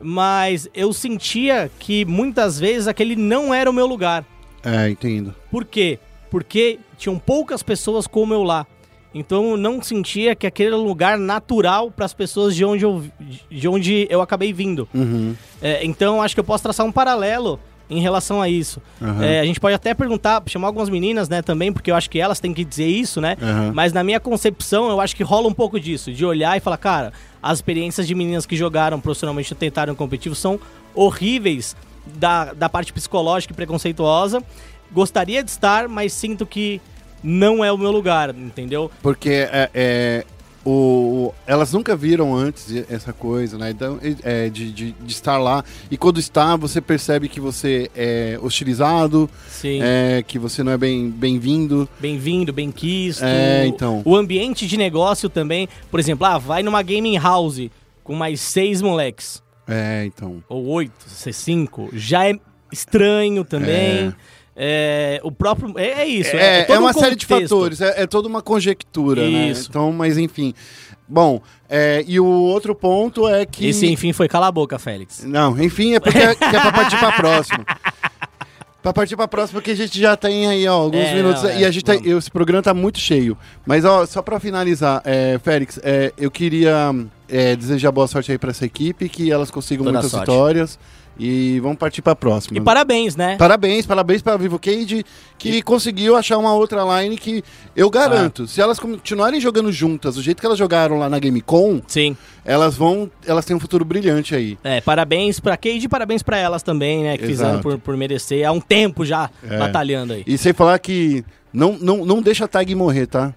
mas eu sentia que muitas vezes aquele não era o meu lugar. É, entendo. Por quê? Porque tinham poucas pessoas como eu lá. Então eu não sentia que aquele era um lugar natural para as pessoas de onde eu, de onde eu acabei vindo. Uhum. É, então acho que eu posso traçar um paralelo em relação a isso. Aham. É, a gente pode até perguntar, chamar algumas meninas, né, também, porque eu acho que elas têm que dizer isso, né? Aham. Mas na minha concepção, eu acho que rola um pouco disso, de olhar e falar, cara, as experiências de meninas que jogaram profissionalmente e tentaram competitivo são horríveis da, da parte psicológica e preconceituosa. Gostaria de estar, mas sinto que não é o meu lugar, entendeu? Porque é, é, o, elas nunca viram antes essa coisa, né? Então, é, de, de, de estar lá. E quando está, você percebe que você é hostilizado, Sim. é, que você não é bem- bem-vindo. Bem-vindo, bem quisto. É, então. O ambiente de negócio também, por exemplo, ah, vai numa gaming house com mais seis moleques, é, então. ou oito, cinco, já é estranho também. É, o próprio. É, é isso. É, é, todo um uma série de fatores, é, é toda uma conjectura, né? Isso. Então, mas enfim. Bom, é, e o outro ponto é que. Esse, enfim, foi cala a boca, Félix. Não, enfim, é porque é, que é pra partir pra próxima. Pra partir pra próxima, porque a gente já tem aí, ó, alguns É, minutos. não, é, e a gente tá, esse programa tá muito cheio. Mas, ó, só pra finalizar, é, Félix, é, eu queria é, desejar boa sorte aí pra essa equipe, que elas consigam Toda muitas sorte. vitórias. E vamos partir pra próxima. E parabéns, né? Parabéns, parabéns pra Vivo Cage, que conseguiu achar uma outra line que eu garanto, se elas continuarem jogando juntas, do jeito que elas jogaram lá na Gamecom, Sim. elas vão. Elas têm um futuro brilhante aí. É, parabéns pra Cade e parabéns pra elas também, né? Que fizeram Exato. por, por merecer há um tempo já É. batalhando aí. E sem falar que não, não, não deixa a tag morrer, tá?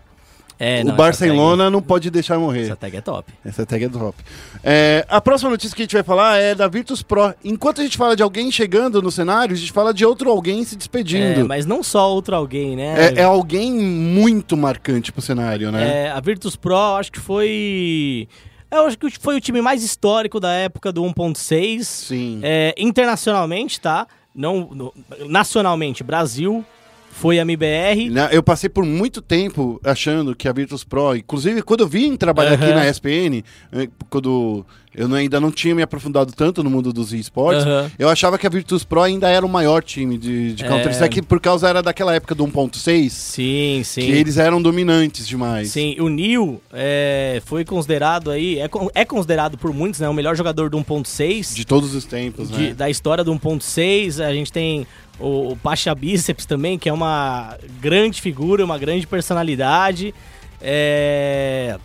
É, o não, Barcelona não pode deixar morrer. Essa tag, tag é top. Essa tag é top. É, a próxima notícia que a gente vai falar é da Virtus Pro. Enquanto a gente fala de alguém chegando no cenário, a gente fala de outro alguém se É, despedindo. mas não só outro alguém, né? É, é alguém muito marcante pro cenário, né? É, a Virtus Pro, acho que foi. Eu acho que foi o time mais histórico da época do 1.6. Sim. É, internacionalmente, tá? Não, no- nacionalmente, Brasil foi a MBR. Eu passei por muito tempo achando que a Virtus Pro, inclusive quando eu vim trabalhar aqui Aham. na ESPN, eh, quando eu não- ainda não tinha me aprofundado tanto no mundo dos esportes, Aham. eu achava que a Virtus Pro ainda era o maior time de, de É. Counter-Strike, por causa era daquela época do 1.6, Sim, sim. que eles eram dominantes demais. Sim, o Neil é, foi considerado aí, é, é considerado por muitos, né, o melhor jogador do 1.6. De todos os tempos, de- né? da história do 1.6. A gente tem o, o Pacha Bíceps também, que é uma grande figura, uma grande personalidade. É...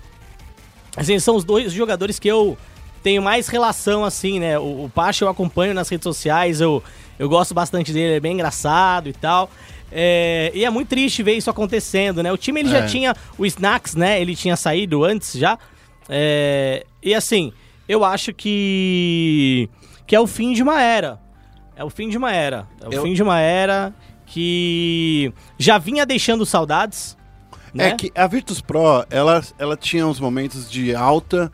Assim, são os dois jogadores que eu tenho mais relação, assim, né? O, o Pacha eu acompanho nas redes sociais, eu, eu gosto bastante dele, ele é bem engraçado e tal. É, e é muito triste ver isso acontecendo, né? O time ele É. já tinha o Snacks, né? Ele tinha saído antes já. É, e assim, eu acho que que é o fim de uma era. É o fim de uma era. É o Eu- fim de uma era que já vinha deixando saudades. Né? É que a Virtus Pro, ela, ela tinha uns momentos de alta,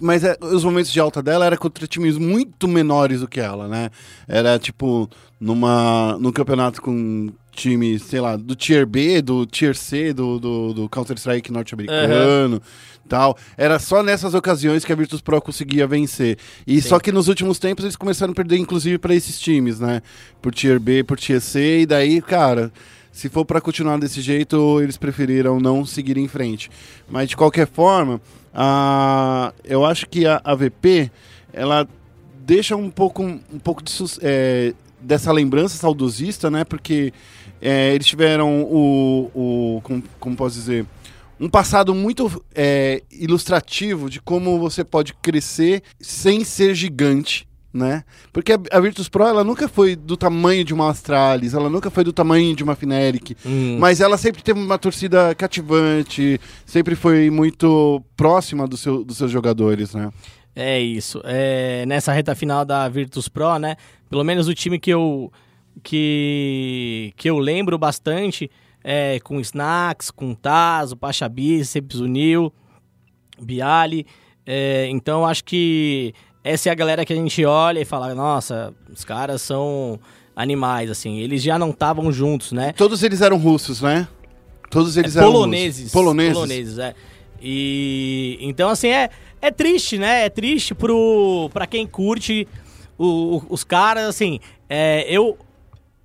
mas é, os momentos de alta dela era contra times muito menores do que ela, né? Era tipo numa num campeonato com time, sei lá, do Tier B, do Tier C, do, do, do Counter-Strike norte-americano. Tal. Era só nessas ocasiões que a Virtus Pro conseguia vencer. E Sim. só que nos últimos tempos eles começaram a perder, inclusive, para esses times, né? Por Tier B, por Tier C, e daí, cara, se for para continuar desse jeito, eles preferiram não seguir em frente. Mas de qualquer forma, a, eu acho que a AVP ela deixa um pouco, um pouco de, é, dessa lembrança saudosista, né? Porque é, eles tiveram o, o como, como posso dizer, um passado muito é, ilustrativo de como você pode crescer sem ser gigante. Né? Porque a, Virtus Pro ela nunca foi do tamanho de uma Astralis, ela nunca foi do tamanho de uma Fnatic, Hum. mas ela sempre teve uma torcida cativante, sempre foi muito próxima do seu, dos seus jogadores, né? É isso. É, nessa reta final da Virtus Pro, né? Pelo menos o time que eu que, que eu lembro bastante é com Snacks, com Taz, o Pacha Bíceps, o Nil, Bialy. É, então acho que essa é a galera que a gente olha e fala, nossa, os caras são animais, assim. Eles já não estavam juntos, né? Todos eles eram russos, né? Todos eles É, eram poloneses. russos. Poloneses. Poloneses, é. E então assim é é triste, né? É triste pro para quem curte o- os caras assim. é, eu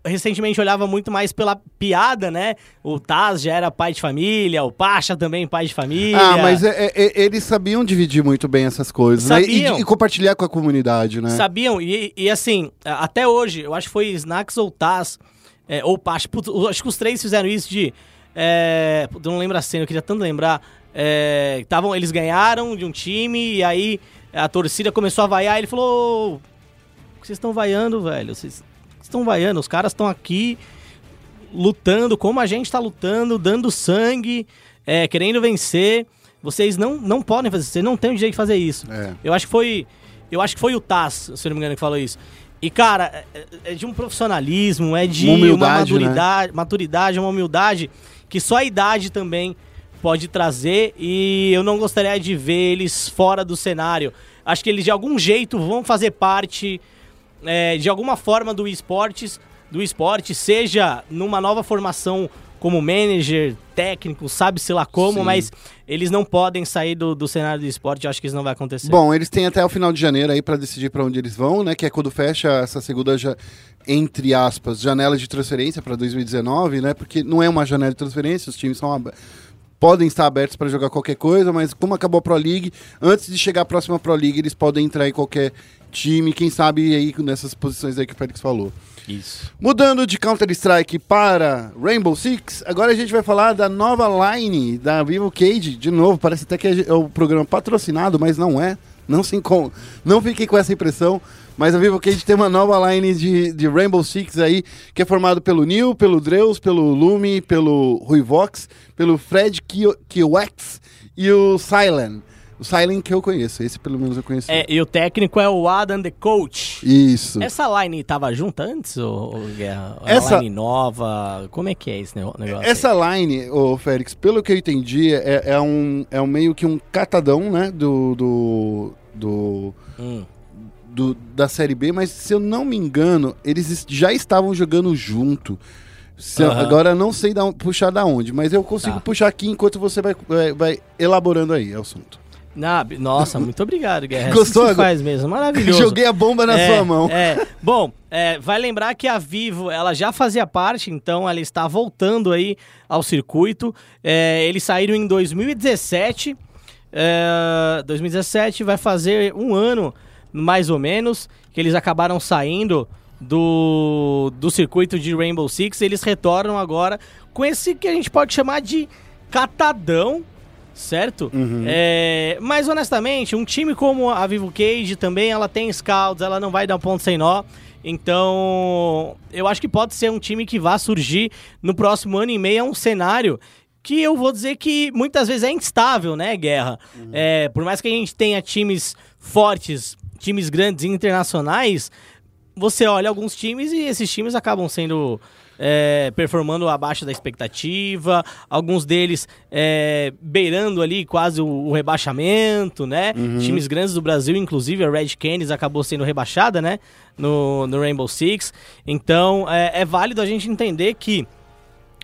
recentemente olhava muito mais pela piada, né? O Taz já era pai de família, o Pacha também pai de família. Ah, mas é- é- é- eles sabiam dividir muito bem essas coisas, né? E, Sabiam. e compartilhar com a comunidade, né? Sabiam? E, e, assim, até hoje, eu acho que foi Snacks ou Taz, é, ou Pacha. Putz, acho que os três fizeram isso de. É, eu não lembro a cena, eu queria tanto lembrar. É, tavam, eles ganharam de um time e aí a torcida começou a vaiar. Ele falou: "Ô, "O que vocês estão vaiando, velho? Vocês estão vaiando? Os caras estão aqui lutando como a gente tá lutando, dando sangue, é, querendo vencer. Vocês não, não podem fazer isso, vocês não têm o direito de fazer isso. É. Eu acho que foi. Eu acho que foi o Taz, se não me engano, que falou isso. E, cara, é, é de um profissionalismo, é de Uma uma, né? maturidade, maturidade, uma humildade que só a idade também pode trazer. E eu não gostaria de ver eles fora do cenário. Acho que eles de algum jeito vão fazer parte é, de alguma forma do esportes, do esporte, seja numa nova formação como manager, técnico, sabe-se lá como, Sim. mas eles não podem sair do, do cenário do esporte, eu acho que isso não vai acontecer. Bom, eles têm até o final de janeiro aí pra decidir pra onde eles vão, né? Que é quando fecha essa segunda, ja- entre aspas, janela de transferência pra 2019, né? Porque não é uma janela de transferência, os times são ab- podem estar abertos pra jogar qualquer coisa, mas como acabou a Pro League, antes de chegar a próxima Pro League, eles podem entrar em qualquer time, quem sabe aí nessas posições aí que o Félix falou. Isso. Mudando de Counter-Strike para Rainbow Six, agora a gente vai falar da nova line da Vivo Cage. De novo, parece até que é o programa patrocinado, mas não é. Não, se não fiquei com essa impressão. Mas a Vivo Cage tem uma nova line de, de Rainbow Six aí, que é formado pelo Neil, pelo Dreus, pelo Lume, pelo Ruivox, pelo Fred Kiowax e o Silent. O Silent que eu conheço, esse pelo menos eu conheço. É, e o técnico é o Adam The Coach. Isso. Essa line tava junta antes, ou, ou Essa- line nova? Como é que é esse negócio? Essa line, ô Félix, pelo que eu entendi, é, é um, é um meio que um catadão, né? Do. do, do, aí? Hum. Do- da Série B, mas se eu não me engano, eles es- já estavam jogando junto. Se Aham. agora eu não sei da puxar da onde, mas eu consigo Tá. puxar aqui enquanto você vai, vai, vai elaborando aí o assunto. Na- nossa, muito obrigado, Guerra. Gostou? Assim que se faz mesmo, maravilhoso. Joguei a bomba na É, sua mão. É. Bom, é, vai lembrar que a Vivo ela já fazia parte, então ela está voltando aí ao circuito. É, eles saíram em 2017. é, 2017 vai fazer um ano, mais ou menos, que eles acabaram saindo do, do circuito de Rainbow Six. Eles retornam agora com esse que a gente pode chamar de catadão, certo? É, mas honestamente, um time como a Vivo Cage também, ela tem scouts, ela não vai dar ponto sem nó. Então, eu acho que pode ser um time que vá surgir no próximo ano e meio. É um cenário que eu vou dizer que muitas vezes é instável, né, Guerra? É, por mais que a gente tenha times fortes, times grandes e internacionais, você olha alguns times e esses times acabam sendo é, performando abaixo da expectativa, alguns deles é, beirando ali quase o, o rebaixamento, né? Times grandes do Brasil, inclusive a Red Canids acabou sendo rebaixada, né? No, no Rainbow Six. Então é, é válido a gente entender que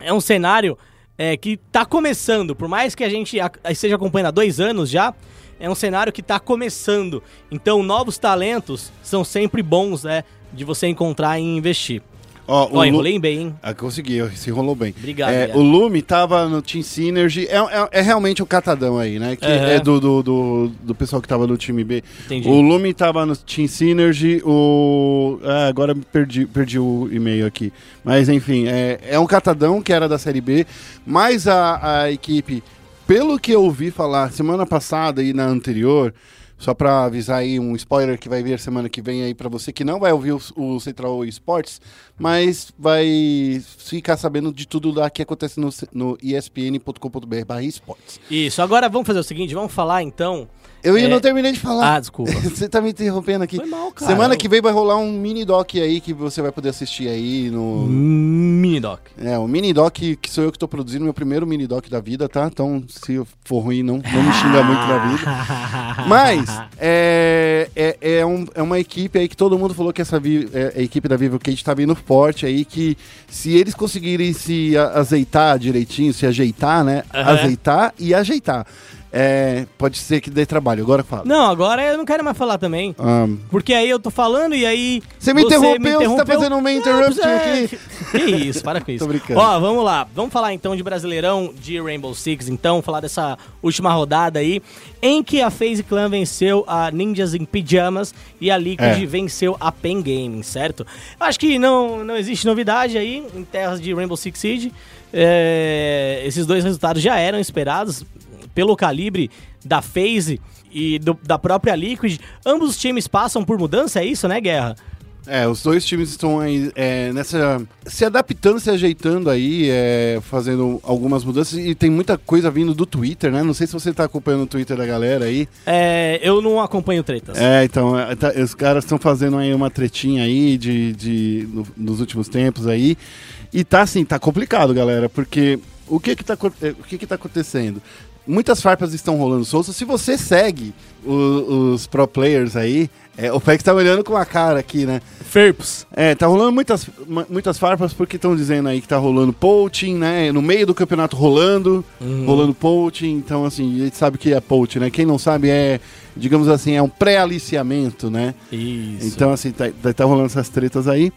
é um cenário é, que tá começando, por mais que a gente a- esteja acompanhando há dois anos já, é um cenário que tá começando. Então, novos talentos são sempre bons, né? De você encontrar e investir. Ó, o Ó, Lu- enrolei bem, hein? Ah, consegui, se enrolou bem. Obrigado, É, obrigado. o Lume tava no Team Synergy, é, é, é realmente um catadão aí, né? Que Aham. é do, do, do, do pessoal que tava no time B. Entendi. O Lume tava no Team Synergy, o. Ah, agora perdi, perdi o e-mail aqui. Mas enfim, é, é um catadão que era da Série B, mas a, a equipe, pelo que eu ouvi falar semana passada e na anterior. Só pra avisar aí um spoiler que vai vir semana que vem aí pra você que não vai ouvir o, o Central Esportes, mas vai ficar sabendo de tudo lá que acontece no, no espn.com.br barra esportes. Isso, agora vamos fazer o seguinte, vamos falar então... Eu É. não terminei de falar. Ah, desculpa. Você tá me interrompendo aqui. Foi mal, cara. Semana que vem vai rolar um mini doc aí que você vai poder assistir aí no. Mini Doc. É, um mini doc que sou eu que tô produzindo, meu primeiro mini doc da vida, tá? Então, se for ruim, não, não me xinga muito na vida. Mas, é, é, é, um- é uma equipe aí que todo mundo falou que essa vi- é, a equipe da Vivo Cage tá vindo forte aí, que se eles conseguirem se azeitar direitinho, se ajeitar, né? Aham. Azeitar e ajeitar. É, pode ser que dê trabalho. Agora fala. Não, agora eu não quero mais falar também. Ah, Porque aí eu tô falando e aí. Você me interrompeu, você tá fazendo um meio interrupt é, aqui. Que isso, para com isso. Tô brincando. Ó, vamos lá. Vamos falar então de Brasileirão de Rainbow Six, então, falar dessa última rodada aí, em que a FaZe Clan venceu a Ninjas em Pijamas e a Liquid É. venceu a Pen Gaming, certo? Acho que não, não existe novidade aí em terras de Rainbow Six Siege. É, esses dois resultados já eram esperados pelo calibre da FaZe e do- da própria Liquid. Ambos os times passam por mudança, é isso, né, Guerra? É, os dois times estão aí é, nessa. se adaptando, se ajeitando aí, é, fazendo algumas mudanças. E tem muita coisa vindo do Twitter, né? Não sei se você tá acompanhando o Twitter da galera aí. É, eu não acompanho tretas. É, então, é, tá- os caras estão fazendo aí uma tretinha aí de, de, no- nos últimos tempos aí. E tá assim, tá complicado, galera, porque o que que tá, o que que tá acontecendo? Muitas farpas estão rolando soltas. Se você segue o- os pro players aí, é, o Fex tá olhando com a cara aqui, né? Ferps. É, tá rolando muitas, muitas farpas porque estão dizendo aí que tá rolando poaching, né? No meio do campeonato rolando, rolando poaching. Então, assim, a gente sabe que é poaching, né? Quem não sabe é, digamos assim, é um pré-aliciamento, né? Isso. Então, assim, tá, tá- tá rolando essas tretas aí.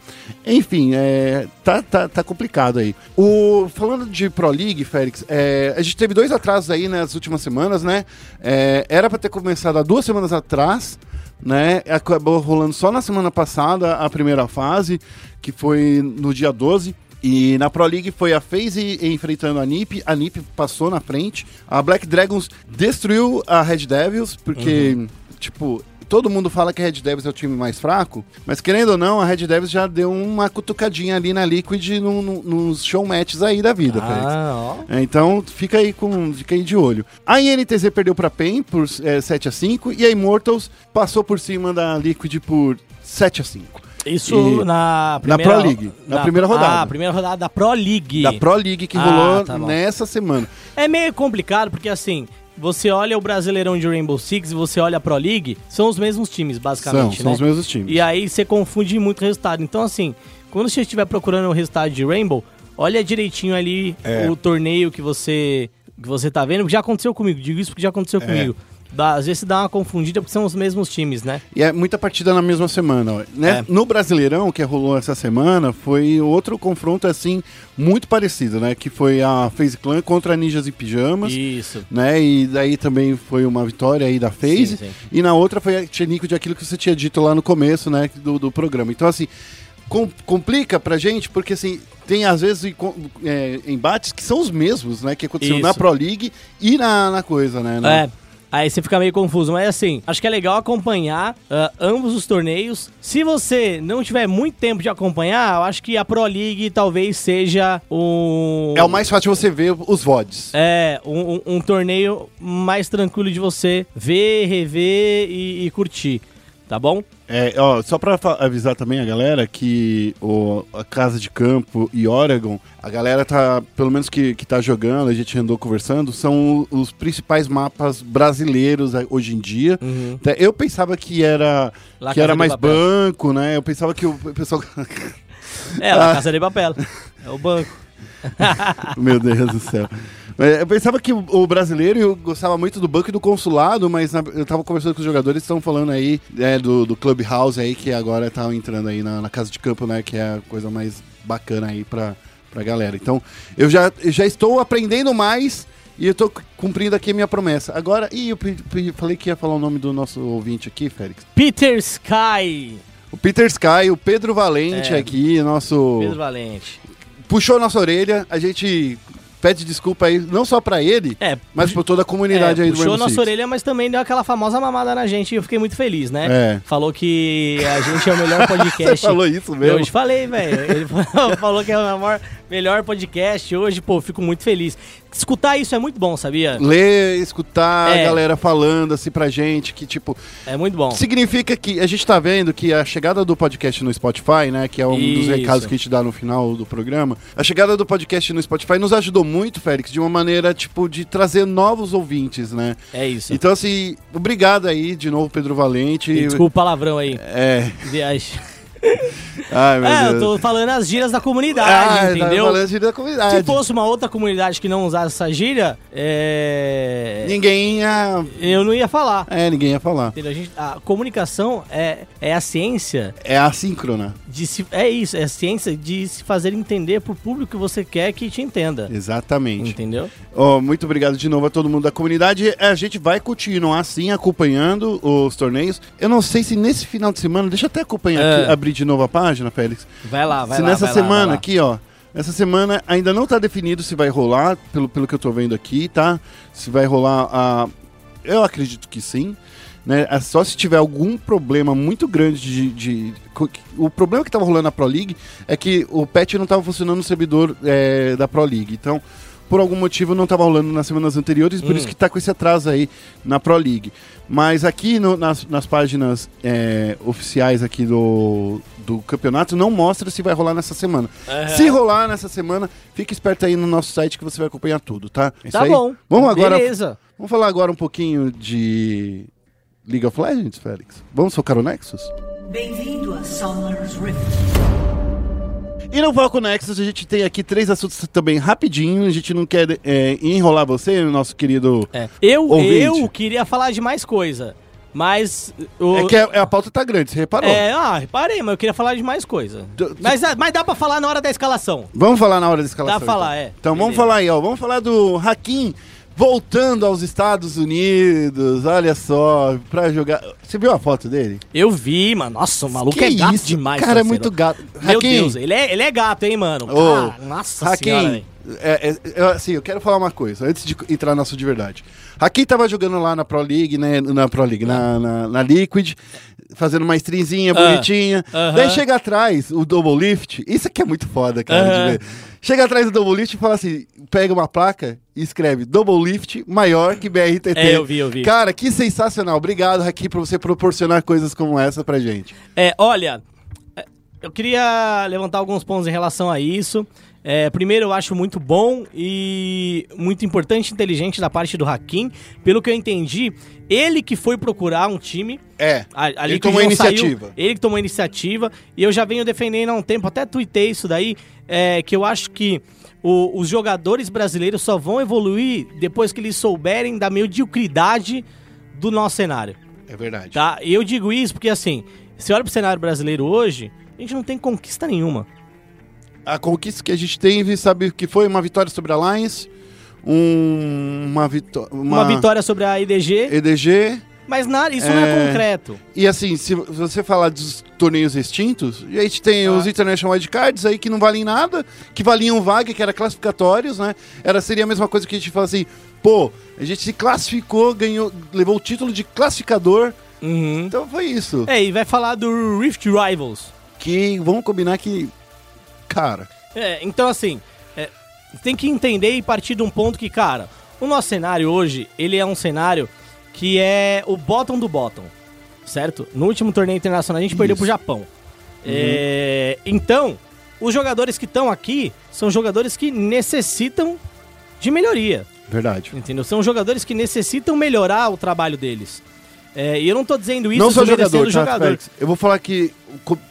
Enfim, é, tá, tá, tá complicado aí. O, falando de Pro League, Félix, é, a gente teve dois atrasos aí nas últimas semanas, né? É, era pra ter começado há duas semanas atrás, né? Acabou rolando só na semana passada a primeira fase, que foi no dia 12. E na Pro League foi a FaZe enfrentando a NiP, a NiP passou na frente. A Black Dragons destruiu a Red Devils, porque, tipo, todo mundo fala que a Red Devils é o time mais fraco, mas querendo ou não, a Red Devils já deu uma cutucadinha ali na Liquid no, no- nos show matches aí da vida. Ah, ó. É, então fica aí com fica aí de olho. A INTZ perdeu pra PEN por é, 7 a 5 e a Immortals passou por cima da Liquid por 7 a 5. Isso E- na na primeira... Pro League, na primeira rodada. Ah, primeira rodada da Pro League. Da Pro League que Ah, rolou tá nessa semana. É meio complicado, porque assim, você olha o Brasileirão de Rainbow Six e você olha a Pro League, são os mesmos times, São, basicamente, são né? os mesmos times. E aí você confunde muito o resultado. Então, assim, quando você estiver procurando o resultado de Rainbow, olha direitinho ali É. o torneio que você, que você tá vendo. Já aconteceu comigo, digo isso porque já aconteceu É. comigo. Dá- às vezes dá uma confundida porque são os mesmos times, né? E é muita partida na mesma semana. Né? É. No Brasileirão, que rolou essa semana, foi outro confronto, assim, muito parecido, né? Que foi a FaZe Clan contra Ninjas em Pijamas. Isso. né? E daí também foi uma vitória aí da FaZe. E na outra foi a Tchenico de aquilo que você tinha dito lá no começo, né? Do, do programa. Então, assim, com- complica pra gente, porque assim, tem às vezes e é, embates que são os mesmos, né? Que aconteceu Isso. na Pro League e na, na coisa, né? na- É. Aí você fica meio confuso, mas assim, acho que é legal acompanhar ah, ambos os torneios. Se você não tiver muito tempo de acompanhar, eu acho que a Pro League talvez seja um. É o mais fácil de você ver os VODs. É, um, um- um torneio mais tranquilo de você ver, rever e, e curtir. Tá bom? É, ó, só pra fa- avisar também a galera que o, a Casa de Campo e Oregon, a galera tá, pelo menos que, que tá jogando, a gente andou conversando, são os principais mapas brasileiros eh, hoje em dia. Até Eu pensava que era, La que Casa era mais Papel. banco, né? Eu pensava que o pessoal. É, La Ah. Casa de Papel. É o banco. Meu Deus do céu. Mas Eu pensava que o brasileiro gostava muito do banco e do consulado, mas na- eu tava conversando com os jogadores, estão falando aí é, do, do Clubhouse aí, que agora tá entrando aí na, na casa de campo, né? Que é a coisa mais bacana aí pra, pra galera. Então, eu já, eu já estou aprendendo mais e eu tô cumprindo aqui a minha promessa. Agora, ih, eu falei que ia falar o nome do nosso ouvinte aqui, Félix. Peter Sky. O Peter Sky, o Pedro Valente É. aqui, nosso. Pedro Valente. Puxou nossa orelha, a gente pede desculpa aí, não só pra ele, É, mas por toda a comunidade é, aí do puxou nossa Six. orelha, mas também deu aquela famosa mamada na gente e eu fiquei muito feliz, né? É. Falou que a gente é o melhor podcast. Você falou isso Eu mesmo? hoje falei, velho. Ele falou que é o maior, melhor podcast hoje, pô, fico muito feliz. Escutar isso é muito bom, sabia? Ler, escutar É. a galera falando assim pra gente, que tipo, É muito bom. significa que a gente tá vendo que a chegada do podcast no Spotify, né, que é um dos Isso. recados que a gente dá no final do programa, a chegada do podcast no Spotify nos ajudou muito, Félix, de uma maneira, tipo, de trazer novos ouvintes, né? É isso. Então, assim, obrigado aí de novo, Pedro Valente. E Desculpa o palavrão aí. É, Viagem. Ai, meu é, eu Deus. tô falando as gírias da Ah, comunidade, tá entendeu? falando de da comunidade. Se fosse uma outra comunidade que não usasse essa gíria, é... Ninguém ia... eu não ia falar. É, ninguém ia falar. A, gente- a comunicação é, é a ciência É assíncrona. de se. É isso, é a ciência de se fazer entender pro público que você quer que te entenda. Exatamente. Entendeu? Ó, muito obrigado de novo a todo mundo da comunidade. A gente vai continuar assim, acompanhando os torneios. Eu não sei se nesse final de semana, deixa eu até acompanhar É. aqui, abrir de novo a página, Félix. Vai lá, vai se lá. nessa vai semana lá. aqui, ó. Essa semana ainda não tá definido se vai rolar, pelo, pelo que eu tô vendo aqui, tá? Se vai rolar a. Eu acredito que sim. Né? É Só se tiver algum problema muito grande de. de- O problema que tava rolando na Pro League é que o patch não tava funcionando no servidor é, da Pro League. Então, por algum motivo, não tava rolando nas semanas anteriores, por Hum. isso que tá com esse atraso aí na Pro League. Mas aqui no- nas, nas páginas é, oficiais aqui do, do campeonato não mostra se vai rolar nessa semana. Se rolar nessa semana, fique esperto aí no nosso site que você vai acompanhar tudo, tá? É isso Tá aí? bom. Vamos agora. Beleza. Vamos falar agora um pouquinho de League of Legends, Félix? Vamos focar o Nexus? Bem-vindo a Summer's Rift. E no Foco Nexus a gente tem aqui três assuntos também rapidinho. A gente não quer é, enrolar você, nosso querido. É. Eu, Ouvinte. eu queria falar de mais coisa. Mas. O... É que a, a pauta tá grande, você reparou? É, ah, reparei, mas eu queria falar de mais coisa. Do- Mas, mas dá pra falar na hora da escalação. Vamos falar na hora da escalação. Dá pra falar, então. é. Então vamos falar aí, ó. Vamos falar do Hakim voltando aos Estados Unidos. Olha só, pra jogar. Você viu a foto dele? Eu vi, mano. Nossa, o maluco Que é gato isso? demais, Cara, é parceiro. muito gato. Meu Hakim, Deus, ele é, ele é gato, hein, mano? Ô, Cara, nossa senhora, Hakim, velho. É, é, eu, assim, eu quero falar uma coisa, antes de entrar no assunto de verdade. Hakim tava jogando lá na Pro League, né? Na Pro League, na, na, na Liquid, fazendo uma streamzinha Ah, bonitinha. aham. Daí chega atrás o Double Lift. Isso aqui é muito foda, cara, de ver. Chega atrás do Double Lift e fala assim: pega uma placa e escreve Double Lift maior que BRTT. É, eu vi, eu vi. Cara, que sensacional. Obrigado, Hakim, por você proporcionar coisas como essa pra gente. É, olha, é, eu queria levantar alguns pontos em relação a isso. É, primeiro, eu acho muito bom e muito importante e inteligente da parte do Hakim. Pelo que eu entendi, ele que foi procurar um time. É, ali ele que tomou a não saiu, iniciativa. ele que tomou a iniciativa. E eu já venho defendendo há um tempo, até tuitei isso daí, é, que eu acho que o- os jogadores brasileiros só vão evoluir depois que eles souberem da mediocridade do nosso cenário. É verdade. Tá? E eu digo isso porque, assim, se olha pro cenário brasileiro hoje, a gente não tem conquista nenhuma. A conquista que a gente teve, sabe que foi uma vitória sobre a Lions, um- uma, vitó Uma, vitória sobre a IDG, EDG. mas nada, isso não é É. concreto. E assim, se você falar dos torneios extintos, a gente tem Ah. os International Wildcards aí que não valem nada, que valiam vaga, que era classificatórios, né? Era, seria a mesma coisa que a gente fala assim, pô, a gente se classificou, ganhou, levou o título de classificador. Uhum. Então foi isso. É, e vai falar do Rift Rivals. Que vamos combinar que. Cara, É, então assim, é, tem que entender e partir de um ponto que, cara, o nosso cenário hoje, ele é um cenário que é o bottom do bottom, certo? No último torneio internacional a gente perdeu Isso. pro Japão. É, então, os jogadores que estão aqui são jogadores que necessitam de melhoria. verdade. Entendeu? São jogadores que necessitam melhorar o trabalho deles. É, e eu não tô dizendo isso não desmerecendo jogador, o tá, jogador. Félix? Eu vou falar que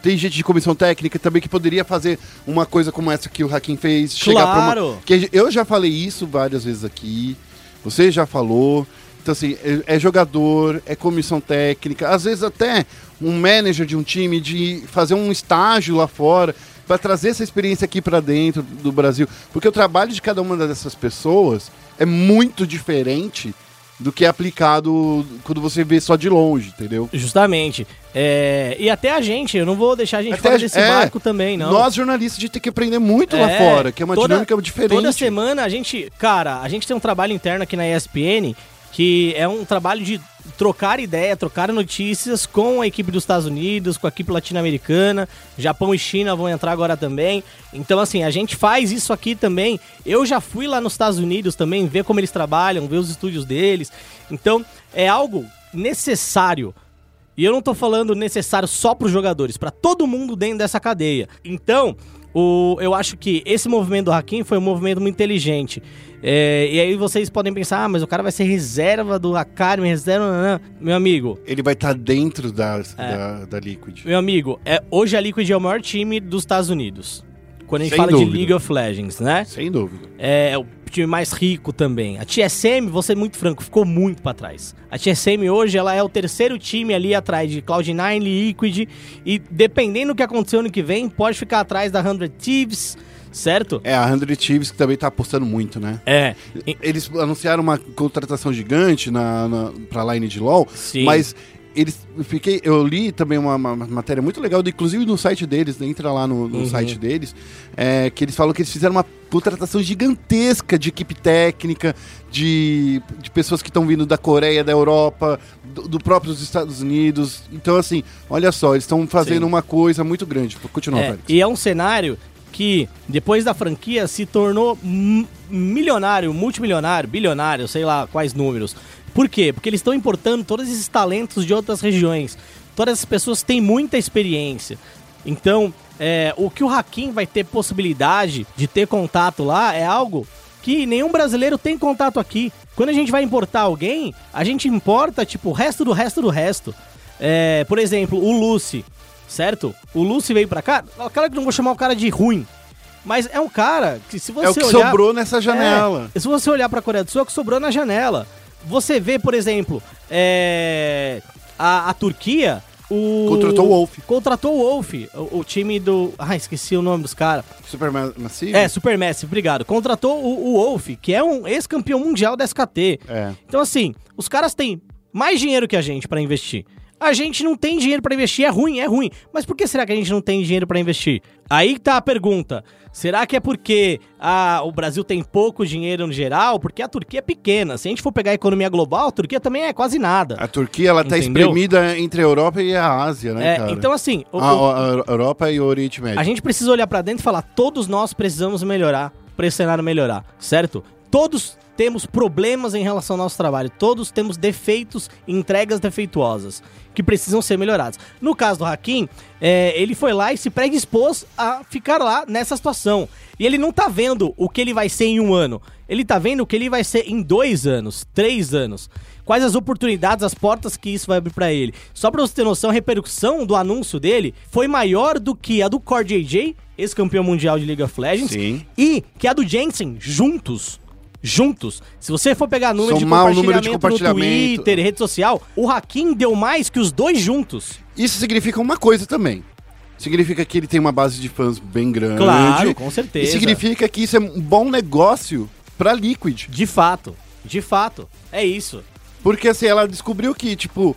tem gente de comissão técnica também que poderia fazer uma coisa como essa que o Hakim fez. Chegar Claro. uma... que Eu já falei isso várias vezes aqui. Você já falou. Então, assim, é, é jogador, é comissão técnica, às vezes até um manager de um time de fazer um estágio lá fora para trazer essa experiência aqui para dentro do Brasil. Porque o trabalho de cada uma dessas pessoas é muito diferente do que é aplicado quando você vê só de longe, entendeu? Justamente. É, e até a gente, eu não vou deixar a gente Até fora desse é, barco também, não. Nós, jornalistas, a gente tem que aprender muito lá É, fora, que é uma toda- dinâmica diferente. Toda semana a gente, cara, a gente tem um trabalho interno aqui na ESPN que é um trabalho de trocar ideia, trocar notícias com a equipe dos Estados Unidos, com a equipe latino-americana, Japão e China vão entrar agora também. Então, assim, a gente faz isso aqui também. Eu já fui lá nos Estados Unidos também, ver como eles trabalham, ver os estúdios deles. Então, é algo necessário. E eu não tô falando necessário só para os jogadores, para todo mundo dentro dessa cadeia. Então, o, eu acho que esse movimento do Hakim foi um movimento muito inteligente. É, e aí vocês podem pensar, ah, mas o cara vai ser reserva do Hakari, reserva... não, não. Meu amigo, Ele vai estar dentro da, É. da, da Liquid. meu amigo, é, hoje a Liquid é o maior time dos Estados Unidos. Quando a gente Sem fala de dúvida. League of Legends, né? Sem dúvida. É, o time mais rico também. A TSM, vou ser muito franco, ficou muito pra trás. A TSM hoje ela é o terceiro time ali atrás de Cloud9, Liquid e dependendo do que acontecer ano que vem, pode ficar atrás da 100 Thieves, certo? É, a 100 Thieves que também tá apostando muito, né? É. Eles anunciaram uma contratação gigante na, na, pra line de LoL, Sim. mas eles eu fiquei eu li também uma, uma matéria muito legal inclusive no site deles né, entra lá no, no Uhum. site deles é, que eles falam que eles fizeram uma contratação gigantesca de equipe técnica de, de pessoas que estão vindo da Coreia da Europa do, do próprio dos Estados Unidos então assim olha só eles estão fazendo Sim. uma coisa muito grande continua É, e é um cenário que, depois da franquia, se tornou milionário, multimilionário, bilionário, sei lá quais números. Por quê? Porque eles estão importando todos esses talentos de outras regiões. Todas essas pessoas têm muita experiência. Então, é, o que o Hakim vai ter possibilidade de ter contato lá é algo que nenhum brasileiro tem contato aqui. Quando a gente vai importar alguém, a gente importa, tipo, o resto do resto do resto. É, por exemplo, o Lucy, certo? O Lucy veio pra cá. Claro que não vou chamar o cara de ruim. Mas é um cara que se você é o que olhar... sobrou nessa janela É, se você olhar pra Coreia do Sul, é o que sobrou na janela. Você vê, por exemplo, é, a, a Turquia... O... Contratou o Wolf. Contratou o Wolf, o, o time do... Ah, esqueci o nome dos caras. Super massivo É, Supermassive, obrigado. Contratou o, o Wolf, que é um ex-campeão mundial da SKT. É. Então, assim, os caras têm mais dinheiro que a gente pra investir. A gente não tem dinheiro pra investir, é ruim, é ruim. Mas por que será que a gente não tem dinheiro pra investir? Aí tá a pergunta. Será que é porque ah, o Brasil tem pouco dinheiro no geral? Porque a Turquia é pequena. Se a gente for pegar a economia global, a Turquia também é quase nada. A Turquia, ela tá Entendeu? espremida entre a Europa e a Ásia, né, É, cara? então, assim, o- a, o- a- a Europa e o Oriente Médio. A gente precisa olhar pra dentro e falar: todos nós precisamos melhorar para esse cenário melhorar, certo? Todos temos problemas em relação ao nosso trabalho, todos temos defeitos, entregas defeituosas que precisam ser melhoradas. No caso do Hakim, é, ele foi lá e se predispôs a ficar lá nessa situação. E ele não tá vendo o que ele vai ser em um ano. Ele tá vendo o que ele vai ser em dois anos, três anos. Quais as oportunidades, as portas que isso vai abrir pra ele. Só pra você ter noção, a repercussão do anúncio dele foi maior do que a do Core JJ, ex-campeão mundial de League of Legends, Sim. e que a do Jensen, juntos. Juntos. Se você for pegar número, de Somar o número de compartilhamento. no Twitter, rede social, o Hakim deu mais que os dois juntos. Isso significa uma coisa também. Significa que ele tem uma base de fãs bem grande. Claro, com certeza. E significa que isso é um bom negócio pra Liquid. De fato. De fato. É isso. Porque assim, ela descobriu que, tipo,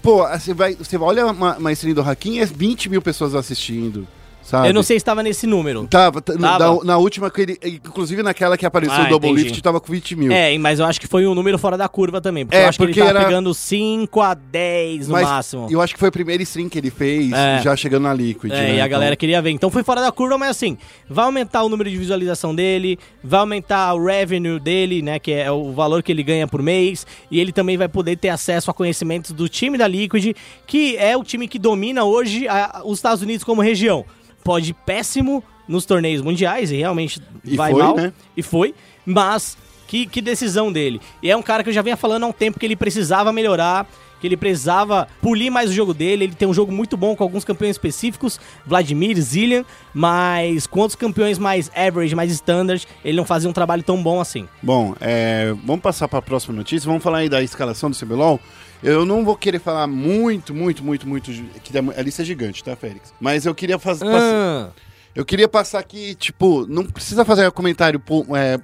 pô, você vai. Você olha uma, uma stream do Hakim, é 20 mil pessoas assistindo. Sabe? Eu não sei se estava nesse número. Tava, Tava. Na, na última, que ele, inclusive naquela que apareceu Ah, o Double entendi. Lift, tava com 20 mil. É, mas eu acho que foi um número fora da curva também. Porque É, eu acho que porque ele tava era- pegando 5 a 10 no Mas máximo. eu acho que foi a primeira stream que ele fez, É. já chegando na Liquid. É, né? e a Então, galera queria ver. Então foi fora da curva, mas assim, vai aumentar o número de visualização dele, vai aumentar o revenue dele, né, que é o valor que ele ganha por mês, e ele também vai poder ter acesso a conhecimentos do time da Liquid, que é o time que domina hoje a- os Estados Unidos como região. Pode ir péssimo nos torneios mundiais, e realmente E vai foi, mal, né? e foi, mas que, que decisão dele. E é um cara que eu já vinha falando há um tempo que ele precisava melhorar, que ele precisava polir mais o jogo dele. Ele tem um jogo muito bom com alguns campeões específicos, Vladimir, Zillian, mas com outros campeões mais average, mais standard, ele não fazia um trabalho tão bom assim. Bom, é, vamos passar para a próxima notícia. Vamos falar aí da escalação do CBLOL. Eu não vou querer falar muito, muito, muito, muito. Que a lista é gigante, tá, Félix? Mas eu queria fazer. Ah, Eu queria passar aqui, tipo, não precisa fazer comentário é,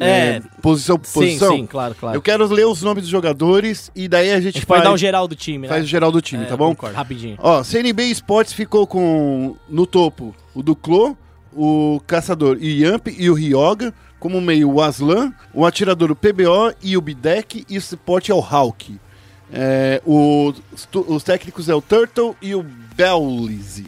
É. é, posição por sim, posição. sim, claro, claro. Eu quero ler os nomes dos jogadores e daí a A gente, gente faz, pode dar um geral do time, faz né? o geral do time, É, tá bom? concordo, Rapidinho. Ó, CNB Esportes ficou com no topo o Duclo, o Caçador e o Yamp e o Ryoga, como meio o Aslan, o atirador o PBO e o Bidek e o suporte é o Hulk. É, o- os, técnicos é o Turtle e o Bellize.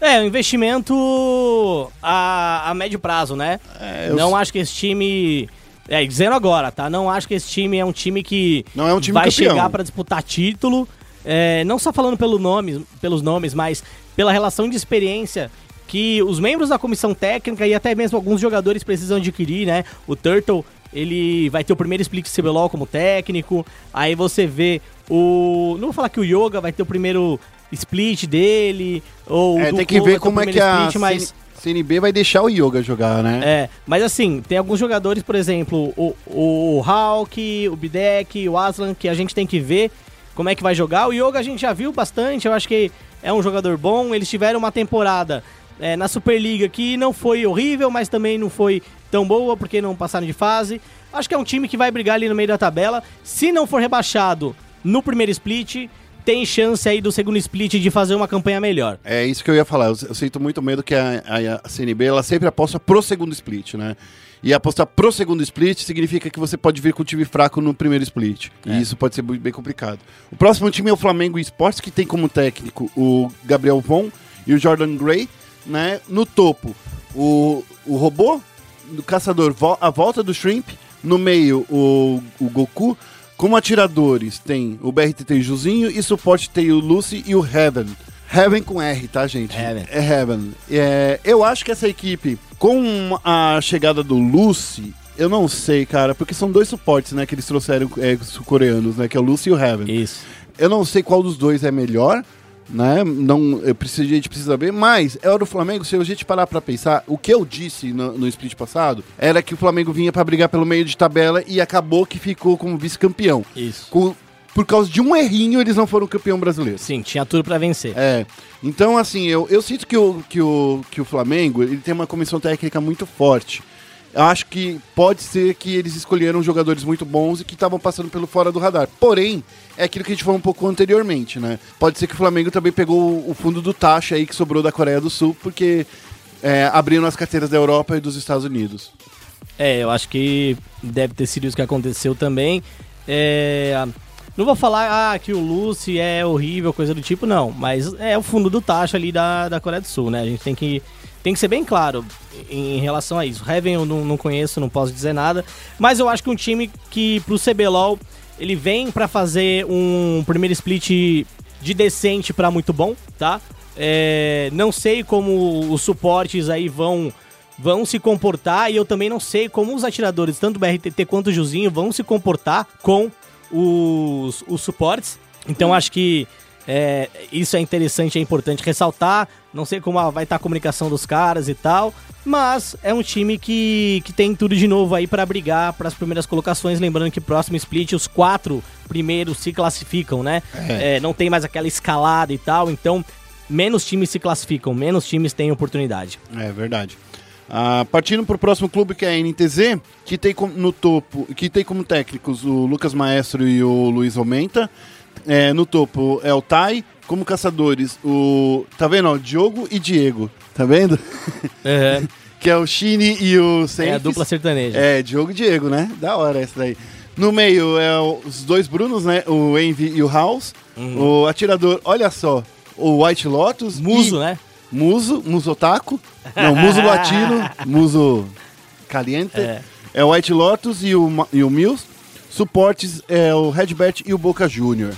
É, um investimento a, a médio prazo, né? É, eu não acho que esse time. É, dizendo agora, tá? Não acho que esse time é um time que Não é um time vai campeão. chegar pra disputar título. É, não só falando pelo nome, pelos nomes, mas pela relação de experiência que os membros da comissão técnica e até mesmo alguns jogadores precisam adquirir, né? O Turtle, ele vai ter o primeiro split CBLOL como técnico. Aí você vê o. Não vou falar que o Yoga vai ter o primeiro split dele. Ou o É, tem que ver o como é que primeiro a split, mas... CNB vai deixar o Yoga jogar, né? É, mas assim, tem alguns jogadores, por exemplo, o, o Hulk, o Bidek, o Aslan, que a gente tem que ver como é que vai jogar. O Yoga a gente já viu bastante, eu acho que é um jogador bom. Eles tiveram uma temporada é, na Superliga que não foi horrível, mas também não foi tão boa porque não passaram de fase. Acho que é um time que vai brigar ali no meio da tabela. Se não for rebaixado no primeiro split, tem chance aí do segundo split de fazer uma campanha melhor. É isso que eu ia falar. Eu, eu sinto muito medo que a, a- a CNB ela sempre aposta pro segundo split, né? E apostar pro segundo split significa que você pode vir com um time fraco no primeiro split. E isso pode ser bem complicado. O próximo time é o Flamengo Esportes, que tem como técnico o Gabriel Von e o Jordan Gray, né? No topo, o, o robô do caçador, vo- a volta do Shrimp. No meio, o, o Goku. Como atiradores, tem o BRTT Juzinho e suporte tem o Lucy e o Heaven. Heaven com R, tá, gente? Heaven. É Heaven. É, eu acho que essa equipe, com a chegada do Lucy, eu não sei, cara, porque são dois suportes, né, que eles trouxeram é, sul-coreanos, né, que é o Lucy e o Heaven. Isso. Eu não sei qual dos dois é melhor, né? Não, eu preciso, a gente precisa saber, mas é hora do Flamengo, se a gente parar pra pensar, o que eu disse no, no split passado era que o Flamengo vinha pra brigar pelo meio de tabela e acabou que ficou como vice-campeão. Isso. Com- Por causa de um errinho, eles não foram campeão brasileiro. Sim, tinha tudo pra vencer. É. Então, assim, eu, eu sinto que o, que, o, que o Flamengo ele tem uma comissão técnica muito forte. Eu acho que pode ser que eles escolheram jogadores muito bons e que estavam passando pelo fora do radar. Porém, é aquilo que a gente falou um pouco anteriormente, né? Pode ser que o Flamengo também pegou o, fundo do taxa aí que sobrou da Coreia do Sul, porque é, abriram as carteiras da Europa e dos Estados Unidos. É, eu acho que deve ter sido isso que aconteceu também. É, não vou falar ah, que o Lucy é horrível, coisa do tipo, não. Mas é o fundo do taxa ali da, da Coreia do Sul, né? A gente tem que, tem que ser bem claro em, em relação a isso. Heaven eu não, não conheço, não posso dizer nada. Mas eu acho que um time que pro CBLOL ele vem pra fazer um primeiro split de decente pra muito bom, tá? É, não sei como os suportes aí vão vão se comportar e eu também não sei como os atiradores, tanto o BRTT quanto o Juzinho, vão se comportar com os, os suportes. Então acho que é, isso é interessante, é importante ressaltar. Não sei como vai estar a comunicação dos caras e tal, mas é um time que, que tem tudo de novo aí para brigar para as primeiras colocações. Lembrando que próximo split os quatro primeiros se classificam, né? É, não tem mais aquela escalada e tal, então menos times se classificam, menos times têm oportunidade. É verdade. Ah, partindo para o próximo clube que é a NTZ, que tem no topo, que tem como técnicos o Lucas Maestro e o Luiz Aumenta. É, no topo é o Tai, como caçadores o tá vendo? Ó, Diogo e Diego, tá vendo? que é o Shine e o É a Senfis. dupla sertaneja. É, Diogo e Diego, né? Da hora essa daí. No meio é os dois Brunos, né? O Envy e o House. O atirador, olha só, o White Lotus. Muso, e- né? Muso, Muso Otaku. Não, Muso Latino, Muso Caliente. É. É. o White Lotus e o, e o Mills. Suportes é o Redbert e o Boca Júnior.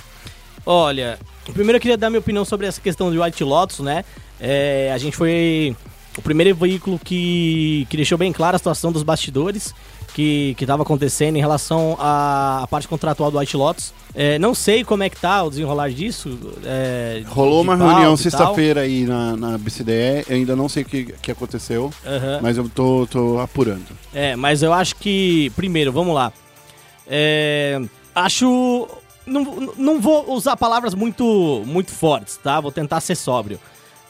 Olha, primeiro eu queria dar minha opinião sobre essa questão de White Lotus, né? É, a gente foi o primeiro veículo que, que deixou bem clara a situação dos bastidores que estava acontecendo em relação à, à parte contratual do White Lotus. É, não sei como é que tá o desenrolar disso. é, Rolou uma reunião sexta-feira aí na, na BCDE. Eu ainda não sei o que, que aconteceu, Aham. mas eu tô, tô apurando. É, mas eu acho que, primeiro, vamos lá. É, acho. Não, não vou usar palavras muito, muito fortes, tá? Vou tentar ser sóbrio.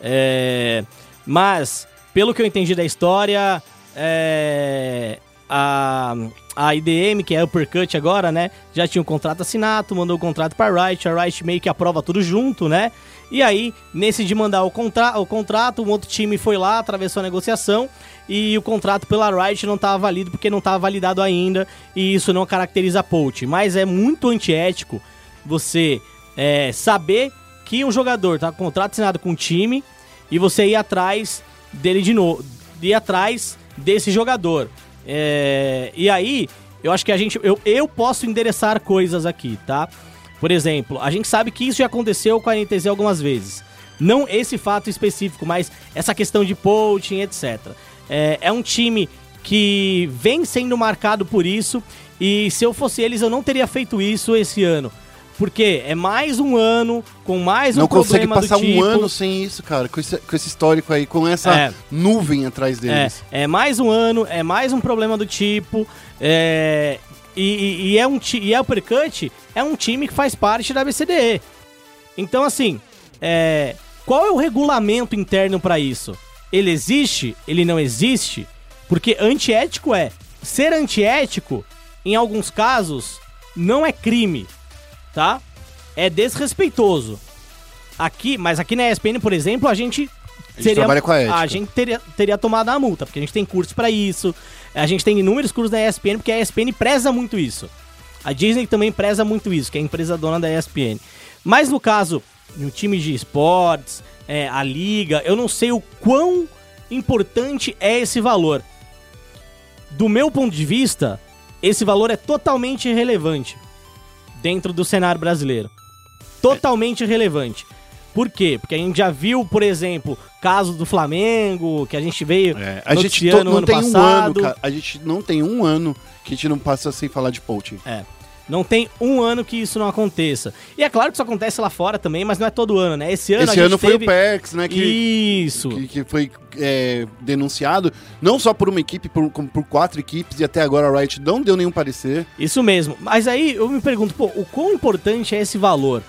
É, mas, pelo que eu entendi da história, é, a, a IDM, que é a Uppercut agora, né? Já tinha um contrato assinado, mandou o contrato pra Riot, a Riot meio que aprova tudo junto, né? E aí, nesse de mandar o, contra o contrato, um outro time foi lá, atravessou a negociação e o contrato pela Riot não estava válido porque não estava validado ainda e isso não caracteriza a. Mas é muito antiético você é, saber que um jogador tá com contrato assinado com um time e você ir atrás dele de novo, ir atrás desse jogador. É, e aí, eu acho que a gente, eu, eu posso endereçar coisas aqui, tá? Por exemplo, a gente sabe que isso já aconteceu com a NTZ algumas vezes. Não esse fato específico, mas essa questão de poaching, etc. É, é um time que vem sendo marcado por isso. E se eu fosse eles, eu não teria feito isso esse ano. Porque é mais um ano com mais um Não consegue problema passar do tipo. um ano sem isso, cara, com esse, com esse histórico aí, com essa É. nuvem atrás deles. É, é mais um ano, é mais um problema do tipo. É, e, e- é um e é o Percut é um time que faz parte da BCDE. Então, assim, é, qual é o regulamento interno pra isso? Ele existe? Ele não existe? Porque antiético é. Ser antiético, em alguns casos, não é crime, tá? É desrespeitoso. Aqui, mas aqui na ESPN, por exemplo, a gente A gente trabalha com a a gente teria, teria tomado a multa, porque a gente tem curso pra isso. A gente tem inúmeros cursos da ESPN, porque a ESPN preza muito isso. A Disney também preza muito isso, que é a empresa dona da ESPN. Mas no caso, no time de esportes, é, a liga, eu não sei o quão importante é esse valor. Do meu ponto de vista, esse valor é totalmente irrelevante dentro do cenário brasileiro. Totalmente irrelevante. Por quê? Porque a gente já viu, por exemplo, caso do Flamengo, que a gente veio É, a gente não ano tem um ano, passado. cara. A gente não tem um ano que a gente não passa sem falar de poaching. É. Não tem um ano que isso não aconteça. E é claro que isso acontece lá fora também, mas não é todo ano, né? Esse ano Esse ano foi teve... o PEX, né? Que, Isso. que, que foi é, denunciado, não só por uma equipe, por, como por quatro equipes, e até agora a Riot não deu nenhum parecer. Isso mesmo. Mas aí eu me pergunto, pô, o quão importante é esse valor?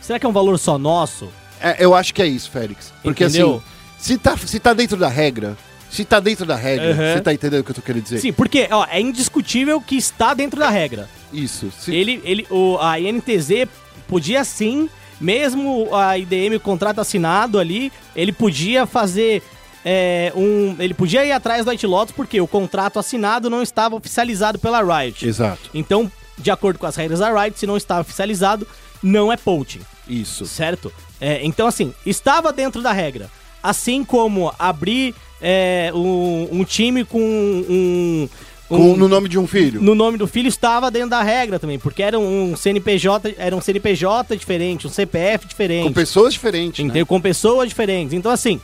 Será que é um valor só nosso? É, eu acho que é isso, Félix. Porque Entendeu? assim, se tá, se tá dentro da regra, se tá dentro da regra, Aham. você tá entendendo o que eu tô querendo dizer? Sim, porque ó, é indiscutível que está dentro da regra. Isso. Se- Ele, ele, o, a INTZ podia sim, mesmo a IDM, o contrato assinado ali, ele podia fazer é, um. Ele podia ir atrás do White Lotus porque o contrato assinado não estava oficializado pela Riot. Exato. Então, de acordo com as regras da Riot, se não está oficializado, não é poaching, Isso. certo? É, então, assim, estava dentro da regra. Assim como abrir é, um, um time com um. Com- um- no nome de um filho. no nome do filho estava dentro da regra também, porque era um CNPJ, era um CNPJ diferente, um CPF diferente, Com pessoas diferentes. né? entendeu? com pessoas diferentes. Então assim,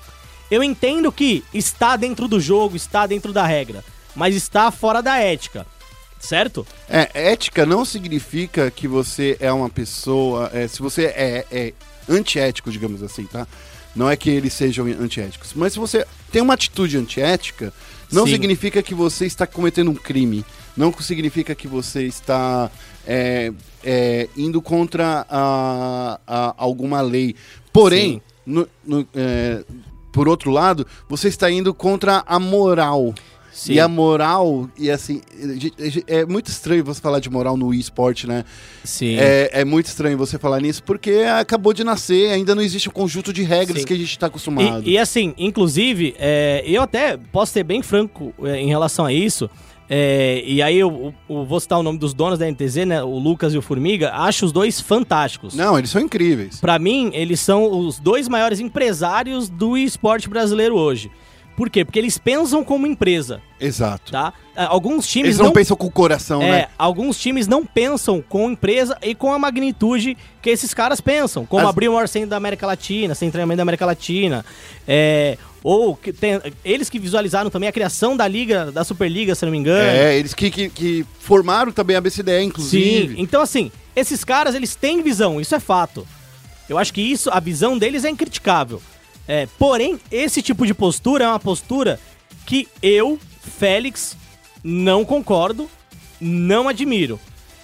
eu entendo que está dentro do jogo, está dentro da regra, mas está fora da ética, certo? É, ética não significa que você é uma pessoa. é, se você é, é antiético, digamos assim, tá? Não é que eles sejam antiéticos. Mas se você tem uma atitude antiética, não Sim. significa que você está cometendo um crime. Não significa que você está é, é, indo contra a, a alguma lei. Porém, no- no, é, por outro lado, você está indo contra a moral. Sim. E a moral, e assim, é muito estranho você falar de moral no eSport, né? Sim. É, é muito estranho você falar nisso, porque acabou de nascer, ainda não existe o conjunto de regras Sim. que a gente está acostumado. E, e assim, inclusive, é, eu até posso ser bem franco é, em relação a isso. é, e aí eu, eu vou citar o nome dos donos da NTZ, né? O Lucas e o Formiga. Acho os dois fantásticos. Não, eles são incríveis. Pra mim, eles são os dois maiores empresários do esporte brasileiro hoje. Por quê? Porque eles pensam como empresa, Exato. tá? Ah, Alguns times Eles não, pensam com o coração, é, né? alguns times não pensam com empresa e com a magnitude que esses caras pensam. Como As- abrir o maior centro da América Latina, sem treinamento da América Latina. É, ou que tem- eles que visualizaram também a criação da Liga, da Superliga, se não me engano. É, eles que, que, que formaram também a BCDE, inclusive. Sim, então assim, esses caras, eles têm visão, isso é fato. Eu acho que isso, a visão deles é incriticável. É, porém, esse tipo de postura é uma postura que eu, Félix, não concordo, não admiro.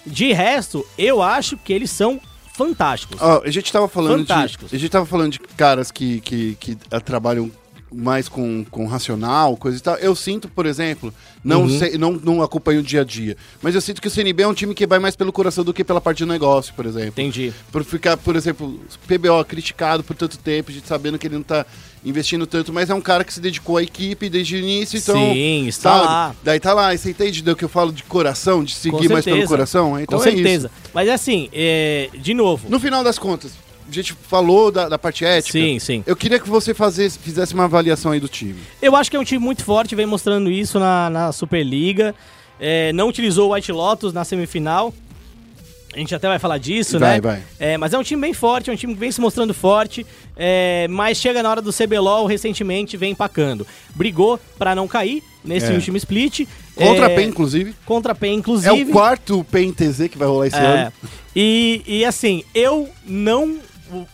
De resto, eu acho que eles são fantásticos. Ó, a gente tava falando Fantásticos. de. A gente tava falando de caras que, que, que trabalham mais com, com racional, coisa e tal. Eu sinto, por exemplo, não, Uhum. sei, não, não acompanho o dia a dia, mas eu sinto que o CNB é um time que vai mais pelo coração do que pela parte do negócio, por exemplo. Entendi. Por ficar, por exemplo, PBO criticado por tanto tempo, gente sabendo que ele não tá investindo tanto, mas é um cara que se dedicou à equipe desde o início, então. Sim, está sabe? lá. Daí tá lá, e você entende do que eu falo de coração, de seguir mais pelo coração? Então Com é certeza. isso. Mas assim, é, de novo. No final das contas, a gente falou da, da parte ética. Sim, sim. Eu queria que você fazesse, fizesse uma avaliação aí do time. Eu acho que é um time muito forte, vem mostrando isso na, na Superliga. É, não utilizou o White Lotus na semifinal. A gente até vai falar disso, Vai, né? vai. É, mas é um time bem forte, é um time que vem se mostrando forte, é, mas chega na hora do CBLOL, recentemente vem empacando. Brigou pra não cair nesse É. último split. Contra a é, PEN, inclusive. Contra a PEN, É inclusive. o quarto PEN TZ que vai rolar esse É. ano. E, e assim, eu não,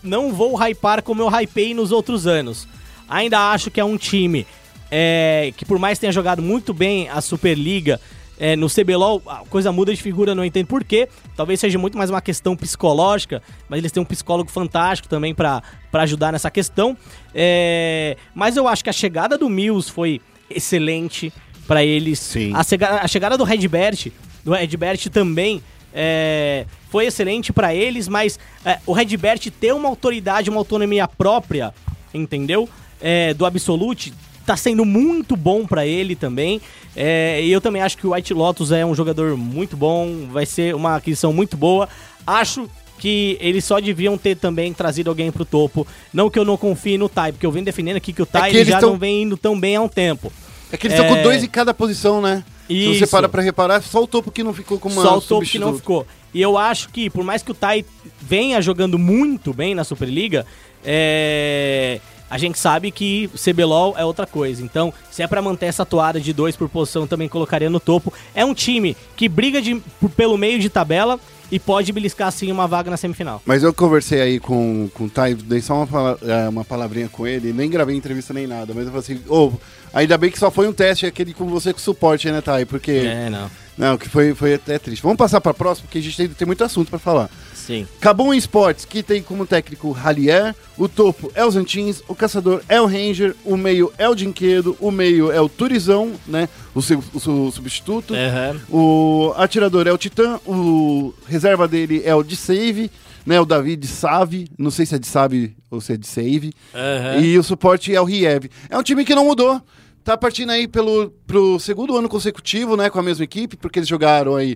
não vou hypar como eu hypei nos outros anos. Ainda acho que é um time é, que, por mais tenha jogado muito bem a Superliga, é, no CBLOL a coisa muda de figura, não entendo porquê. Talvez seja muito mais uma questão psicológica, mas eles têm um psicólogo fantástico também pra pra ajudar nessa questão. É, mas eu acho que a chegada do Mills foi excelente pra eles. Sim. A, chega- a chegada do Redbert, do Redbert também é, foi excelente pra eles, mas é, o Redbert ter uma autoridade, uma autonomia própria, entendeu? É, do Absolute, tá sendo muito bom pra ele também. É, e eu também acho que o White Lotus é um jogador muito bom, vai ser uma aquisição muito boa. Acho que eles só deviam ter também trazido alguém pro topo. Não que eu não confie no Tai, porque eu venho defendendo aqui que o Tai eles já tão- não vem indo tão bem há um tempo. É que eles estão É. com dois em cada posição, né? Se você Isso. para pra reparar, só o topo que não ficou com uma Só o topo que não ficou. E eu acho que, por mais que o Tai venha jogando muito bem na Superliga, é, a gente sabe que CBLOL é outra coisa. Então, se é pra manter essa toada de dois por posição, também colocaria no topo. É um time que briga de- pelo meio de tabela e pode beliscar, sim, uma vaga na semifinal. Mas eu conversei aí com, com o Thay, dei só uma, é, uma palavrinha com ele, nem gravei entrevista nem nada, mas eu falei assim, ô, ainda bem que só foi um teste, aquele com você com suporte, né, Thay? Porque, É, não. não, que foi, foi até triste. Vamos passar pra próxima, porque a gente tem, tem muito assunto pra falar. Sim. Cabum Esportes, que tem como técnico Ralier, o topo é o Zantins, o caçador é o Ranger, o meio é o Dinquedo, o meio é o Turizão, né, o, seu- o seu substituto, Aham. o atirador é o Titã, o reserva dele é o de Save, né, o Davi de Save, não sei se é de Save ou se é de Save, Aham. e o suporte é o Riev. É um time que não mudou, tá partindo aí pelo pro segundo ano consecutivo, né, com a mesma equipe, porque eles jogaram aí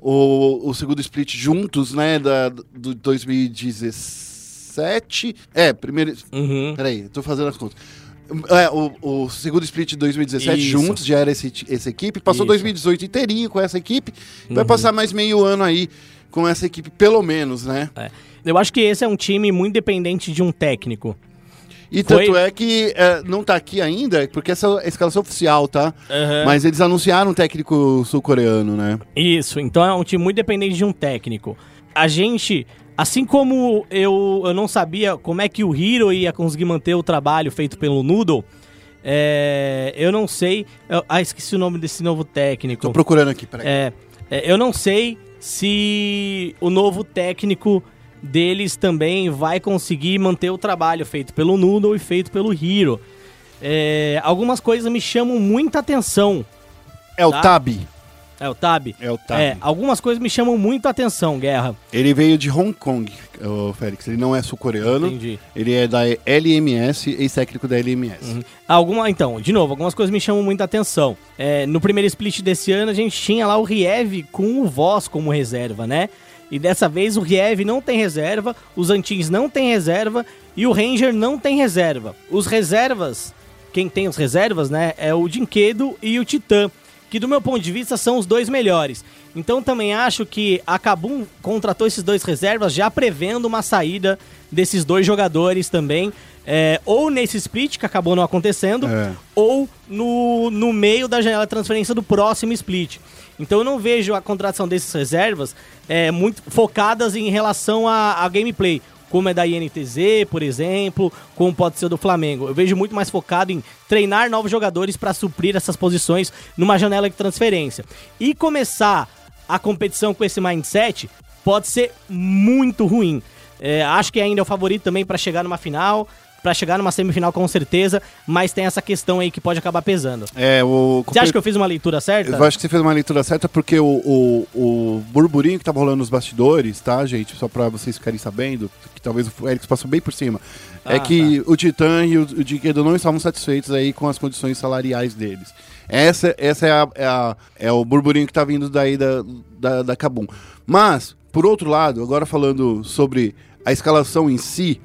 o, o segundo split juntos, né, da, do 2017. É, primeiro... Uhum. Peraí, tô fazendo as contas. É, o, o segundo split de 2017 Isso. juntos, já era esse, essa equipe. Passou Isso. 2018 inteirinho com essa equipe. Uhum. Vai passar mais meio ano aí com essa equipe, pelo menos, né? É. Eu acho que esse é um time muito dependente de um técnico. E Foi- tanto é que é, não tá aqui ainda, porque essa é escalação oficial, tá? Aham. Mas eles anunciaram um técnico sul-coreano, né? Isso, então é um time muito dependente de um técnico. A gente, assim como eu, eu não sabia como é que o Hiro ia conseguir manter o trabalho feito pelo Noodle, é, eu não sei. eu- ah, esqueci o nome desse novo técnico. Tô procurando aqui, peraí. É, é, eu não sei se o novo técnico deles também vai conseguir manter o trabalho feito pelo Noodle e feito pelo Hiro. É, algumas coisas me chamam muita atenção. É o tá. Tab. É o Tab? É o Tab. É, algumas coisas me chamam muito a atenção, Guerra. Ele veio de Hong Kong, o Félix. Ele não é sul-coreano. Entendi. Ele é da LMS, ex-técnico da LMS. Alguma, então, de novo, algumas coisas me chamam muita atenção. É, no primeiro split desse ano, a gente tinha lá o Riev com o Voz como reserva, né? E dessa vez o Riev não tem reserva, os Antins não tem reserva e o Ranger não tem reserva. Os reservas, quem tem os reservas, né, é o Dinquedo e o Titã, que do meu ponto de vista são os dois melhores. Então também acho que a Kabum contratou esses dois reservas já prevendo uma saída desses dois jogadores também. é, ou nesse split que acabou não acontecendo, É. ou no, no meio da janela de transferência do próximo split. Então eu não vejo a contratação desses reservas é, muito focadas em relação a, a gameplay, como é da INTZ, por exemplo, como pode ser do Flamengo. Eu vejo muito mais focado em treinar novos jogadores para suprir essas posições numa janela de transferência. E começar a competição com esse mindset pode ser muito ruim. É, acho que ainda é o favorito também para chegar numa final, para chegar numa semifinal com certeza, mas tem essa questão aí que pode acabar pesando. É, o... Você acha que eu fiz uma leitura certa? Eu acho que você fez uma leitura certa porque o, o, o burburinho que tava rolando nos bastidores, tá, gente? Só pra vocês ficarem sabendo, que talvez o Eric passou bem por cima. é Ah, que o Titã e o, o Dinquedo não estavam satisfeitos aí com as condições salariais deles. Essa, essa é, a, é, a- é o burburinho que tá vindo daí da, da, da Kabum. Mas, por outro lado, agora falando sobre a escalação em si,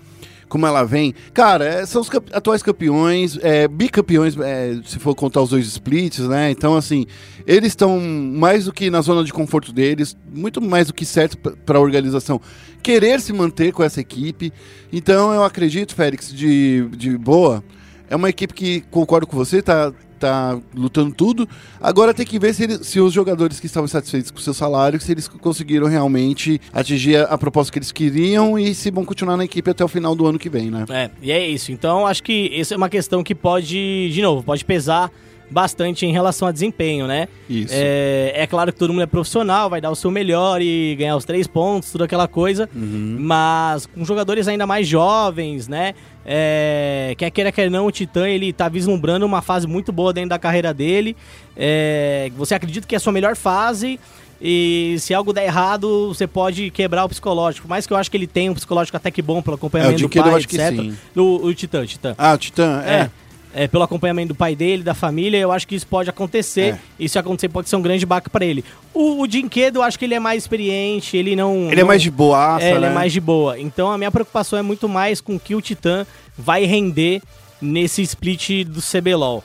como ela vem. Cara, é, são os atuais campeões, é, bicampeões, é, se for contar os dois splits, né? Então, assim, eles estão mais do que na zona de conforto deles, muito mais do que certo para a organização querer se manter com essa equipe. Então, eu acredito, Félix, de, de boa. É uma equipe que, concordo com você, tá, tá lutando tudo. Agora tem que ver se, se os jogadores que estavam satisfeitos com o seu salário, se eles conseguiram realmente atingir a, a proposta que eles queriam e se vão continuar na equipe até o final do ano que vem, né? É, e é isso. Então, acho que essa é uma questão que pode, de novo, pode pesar bastante em relação a desempenho, né? Isso. É, é claro que todo mundo é profissional, vai dar o seu melhor e ganhar os três pontos, tudo aquela coisa. Uhum. Mas com jogadores ainda mais jovens, né? É, quer queira, quer não, o Titã ele tá vislumbrando uma fase muito boa dentro da carreira dele. É, você acredita que é a sua melhor fase. E se algo der errado, você pode quebrar o psicológico. Mais que eu acho que ele tem um psicológico até que bom pelo acompanhamento do Dinquedo pai, eu acho que etc. sim. O, o Titã, o Titã. Ah, o Titã, é. É. é, pelo acompanhamento do pai dele, da família, eu acho que isso pode acontecer. É. Se acontecer, pode ser um grande baque pra ele. O, o Dinquedo, eu acho que ele é mais experiente, ele não. Ele é não- mais de boaça, É, ele né? é mais de boa. Então a minha preocupação é muito mais com que o Titã vai render nesse split do CBLOL.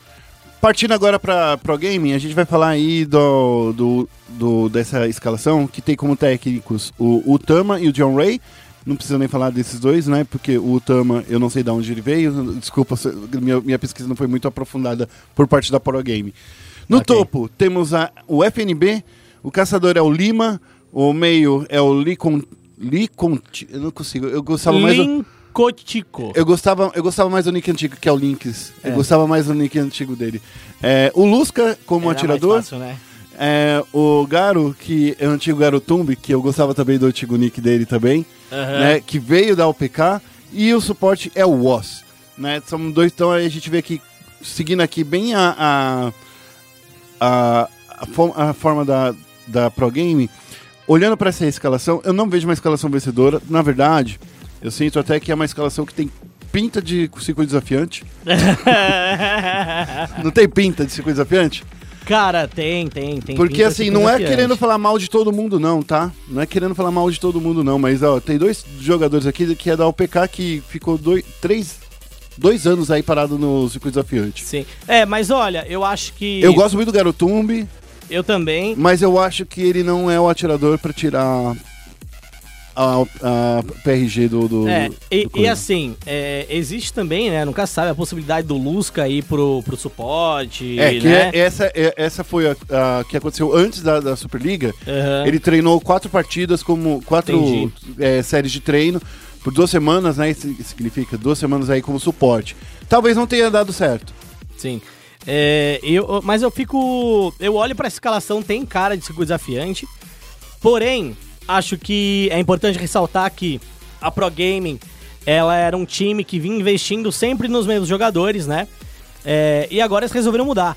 Partindo agora para Pro Gaming, a gente vai falar aí do, do, do- dessa escalação que tem como técnicos o, o Tama e o John Ray. Não precisa nem falar desses dois, né? Porque o Tama, eu não sei de onde ele veio. Desculpa, minha, minha pesquisa não foi muito aprofundada por parte da Pro Game. No Ok. topo, temos a, o FNB, o caçador é o Lima, o meio é o Licon. Licon. Eu não consigo. Eu gostava mais. do- Lincotico. eu gostava, eu gostava mais do nick antigo, que é o Lynx. Eu É. gostava mais do nick antigo dele. É, o Lusca, como Era atirador. fácil, né? É, o Garo, que é o antigo Garo Tumbi, que eu gostava também do antigo nick dele também. Aham. Né, que veio da UPK. E o suporte é o Woz. Né, são dois, então a gente vê aqui, seguindo aqui bem a, a, a, a forma da, da Pro Game. Olhando para essa escalação, eu não vejo uma escalação vencedora. Na verdade, eu sinto até que é uma escalação que tem pinta de circuito desafiante. Não tem pinta de circuito desafiante? Cara, tem, tem, tem. Porque assim, não é querendo falar mal de todo mundo, não, tá? Não é querendo falar mal de todo mundo, não. Mas, ó, tem dois jogadores aqui que é da UPK que ficou dois, três, dois anos aí parado no circuito desafiante. Sim. É, mas olha, eu acho que. Eu gosto muito do Garotumbi, Eu também. mas eu acho que ele não é o atirador pra tirar a, a PRG do. do É, do e, e assim, é, existe também, né? Nunca sabe a possibilidade do Lusca ir pro, pro suporte. É, que né? é- essa, é- essa foi a, a que aconteceu antes da, da Superliga. Aham. Ele treinou quatro partidas, como quatro é, séries de treino por duas semanas, né? Isso significa duas semanas aí como suporte. Talvez não tenha dado certo. Sim. É, eu, mas eu fico. Eu olho pra escalação, tem cara de circuito desafiante. Porém, acho que é importante ressaltar que a Pro Gaming ela era um time que vinha investindo sempre nos mesmos jogadores, né? É, e agora eles resolveram mudar.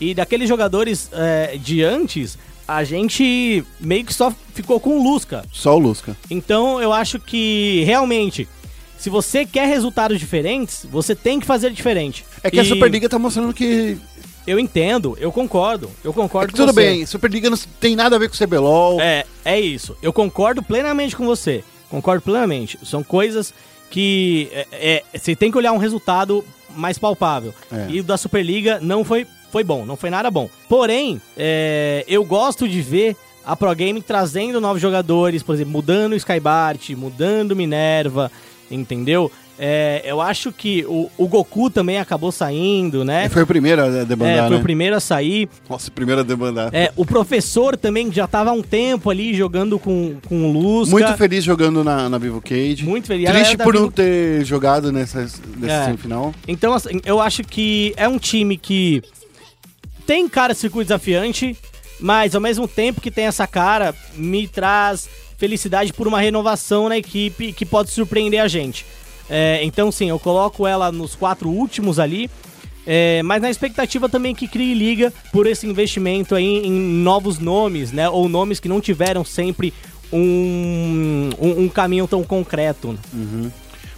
E daqueles jogadores é, de antes, a gente meio que só ficou com o Lusca. Só o Lusca. Então eu acho que realmente, se você quer resultados diferentes, você tem que fazer diferente. É que a E Superliga tá mostrando que. Eu entendo, eu concordo, eu É concordo que com tudo você. bem, Superliga não tem nada a ver com o CBLOL. É, é isso. Eu concordo plenamente com você. Concordo plenamente. São coisas que é, é, você tem que olhar um resultado mais palpável. É. E o da Superliga não foi, foi bom, não foi nada bom. Porém, é, eu gosto de ver a Pro Game trazendo novos jogadores, por exemplo, mudando o Skybart, mudando Minerva, entendeu? É, eu acho que o, o Goku também acabou saindo, né? Foi o primeiro a debandar, É, foi né? o primeiro a sair. Nossa, o primeiro a debandar. É, o professor também que já tava há um tempo ali jogando com, com o Lusca. Muito feliz jogando na, na Vivo Cage. Muito feliz. Triste por não Vivo- ter jogado nessa, nessa É. semifinal. Então, assim, eu acho que é um time que tem cara de circuito desafiante, mas ao mesmo tempo que tem essa cara, me traz felicidade por uma renovação na equipe que pode surpreender a gente. É, então, sim, eu coloco ela nos quatro últimos ali. é, mas na expectativa também que crie liga por esse investimento aí em novos nomes, né? Ou nomes que não tiveram sempre um, um, um caminho tão concreto.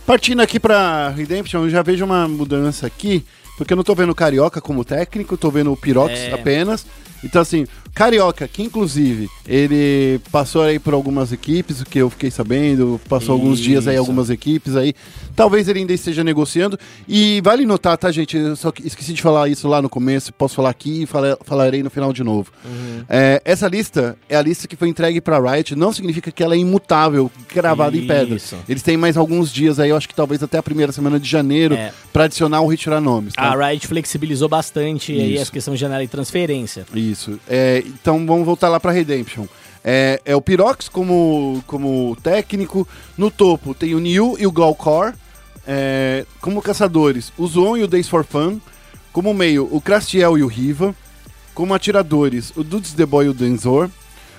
Partindo aqui pra Redemption, eu já vejo uma mudança aqui, porque eu não tô vendo o Carioca como técnico, tô vendo o Pirox É. apenas. Então, assim, Carioca, que inclusive ele passou aí por algumas equipes, o que eu fiquei sabendo, passou alguns dias aí Isso. algumas equipes aí. Talvez ele ainda esteja negociando. E vale notar, tá, gente? Eu só que- esqueci de falar isso lá no começo, posso falar aqui e fala- falarei no final de novo. É, essa lista é a lista que foi entregue pra Riot, não significa que ela é imutável, cravada em pedra. Isso. Eles têm mais alguns dias aí, eu acho que talvez até a primeira semana de janeiro, É. pra adicionar ou retirar nomes. Tá? A Riot flexibilizou bastante aí Isso. as questões de janela e transferência. Isso. É, então vamos voltar lá para Redemption. É, é o Pirox como, como técnico. No topo tem o Niu e o Galcor. É, como caçadores, o Zoon e o Days for Fun. Como meio, o Crastiel e o Riva. Como atiradores, o Dudes The Boy e o Denzor.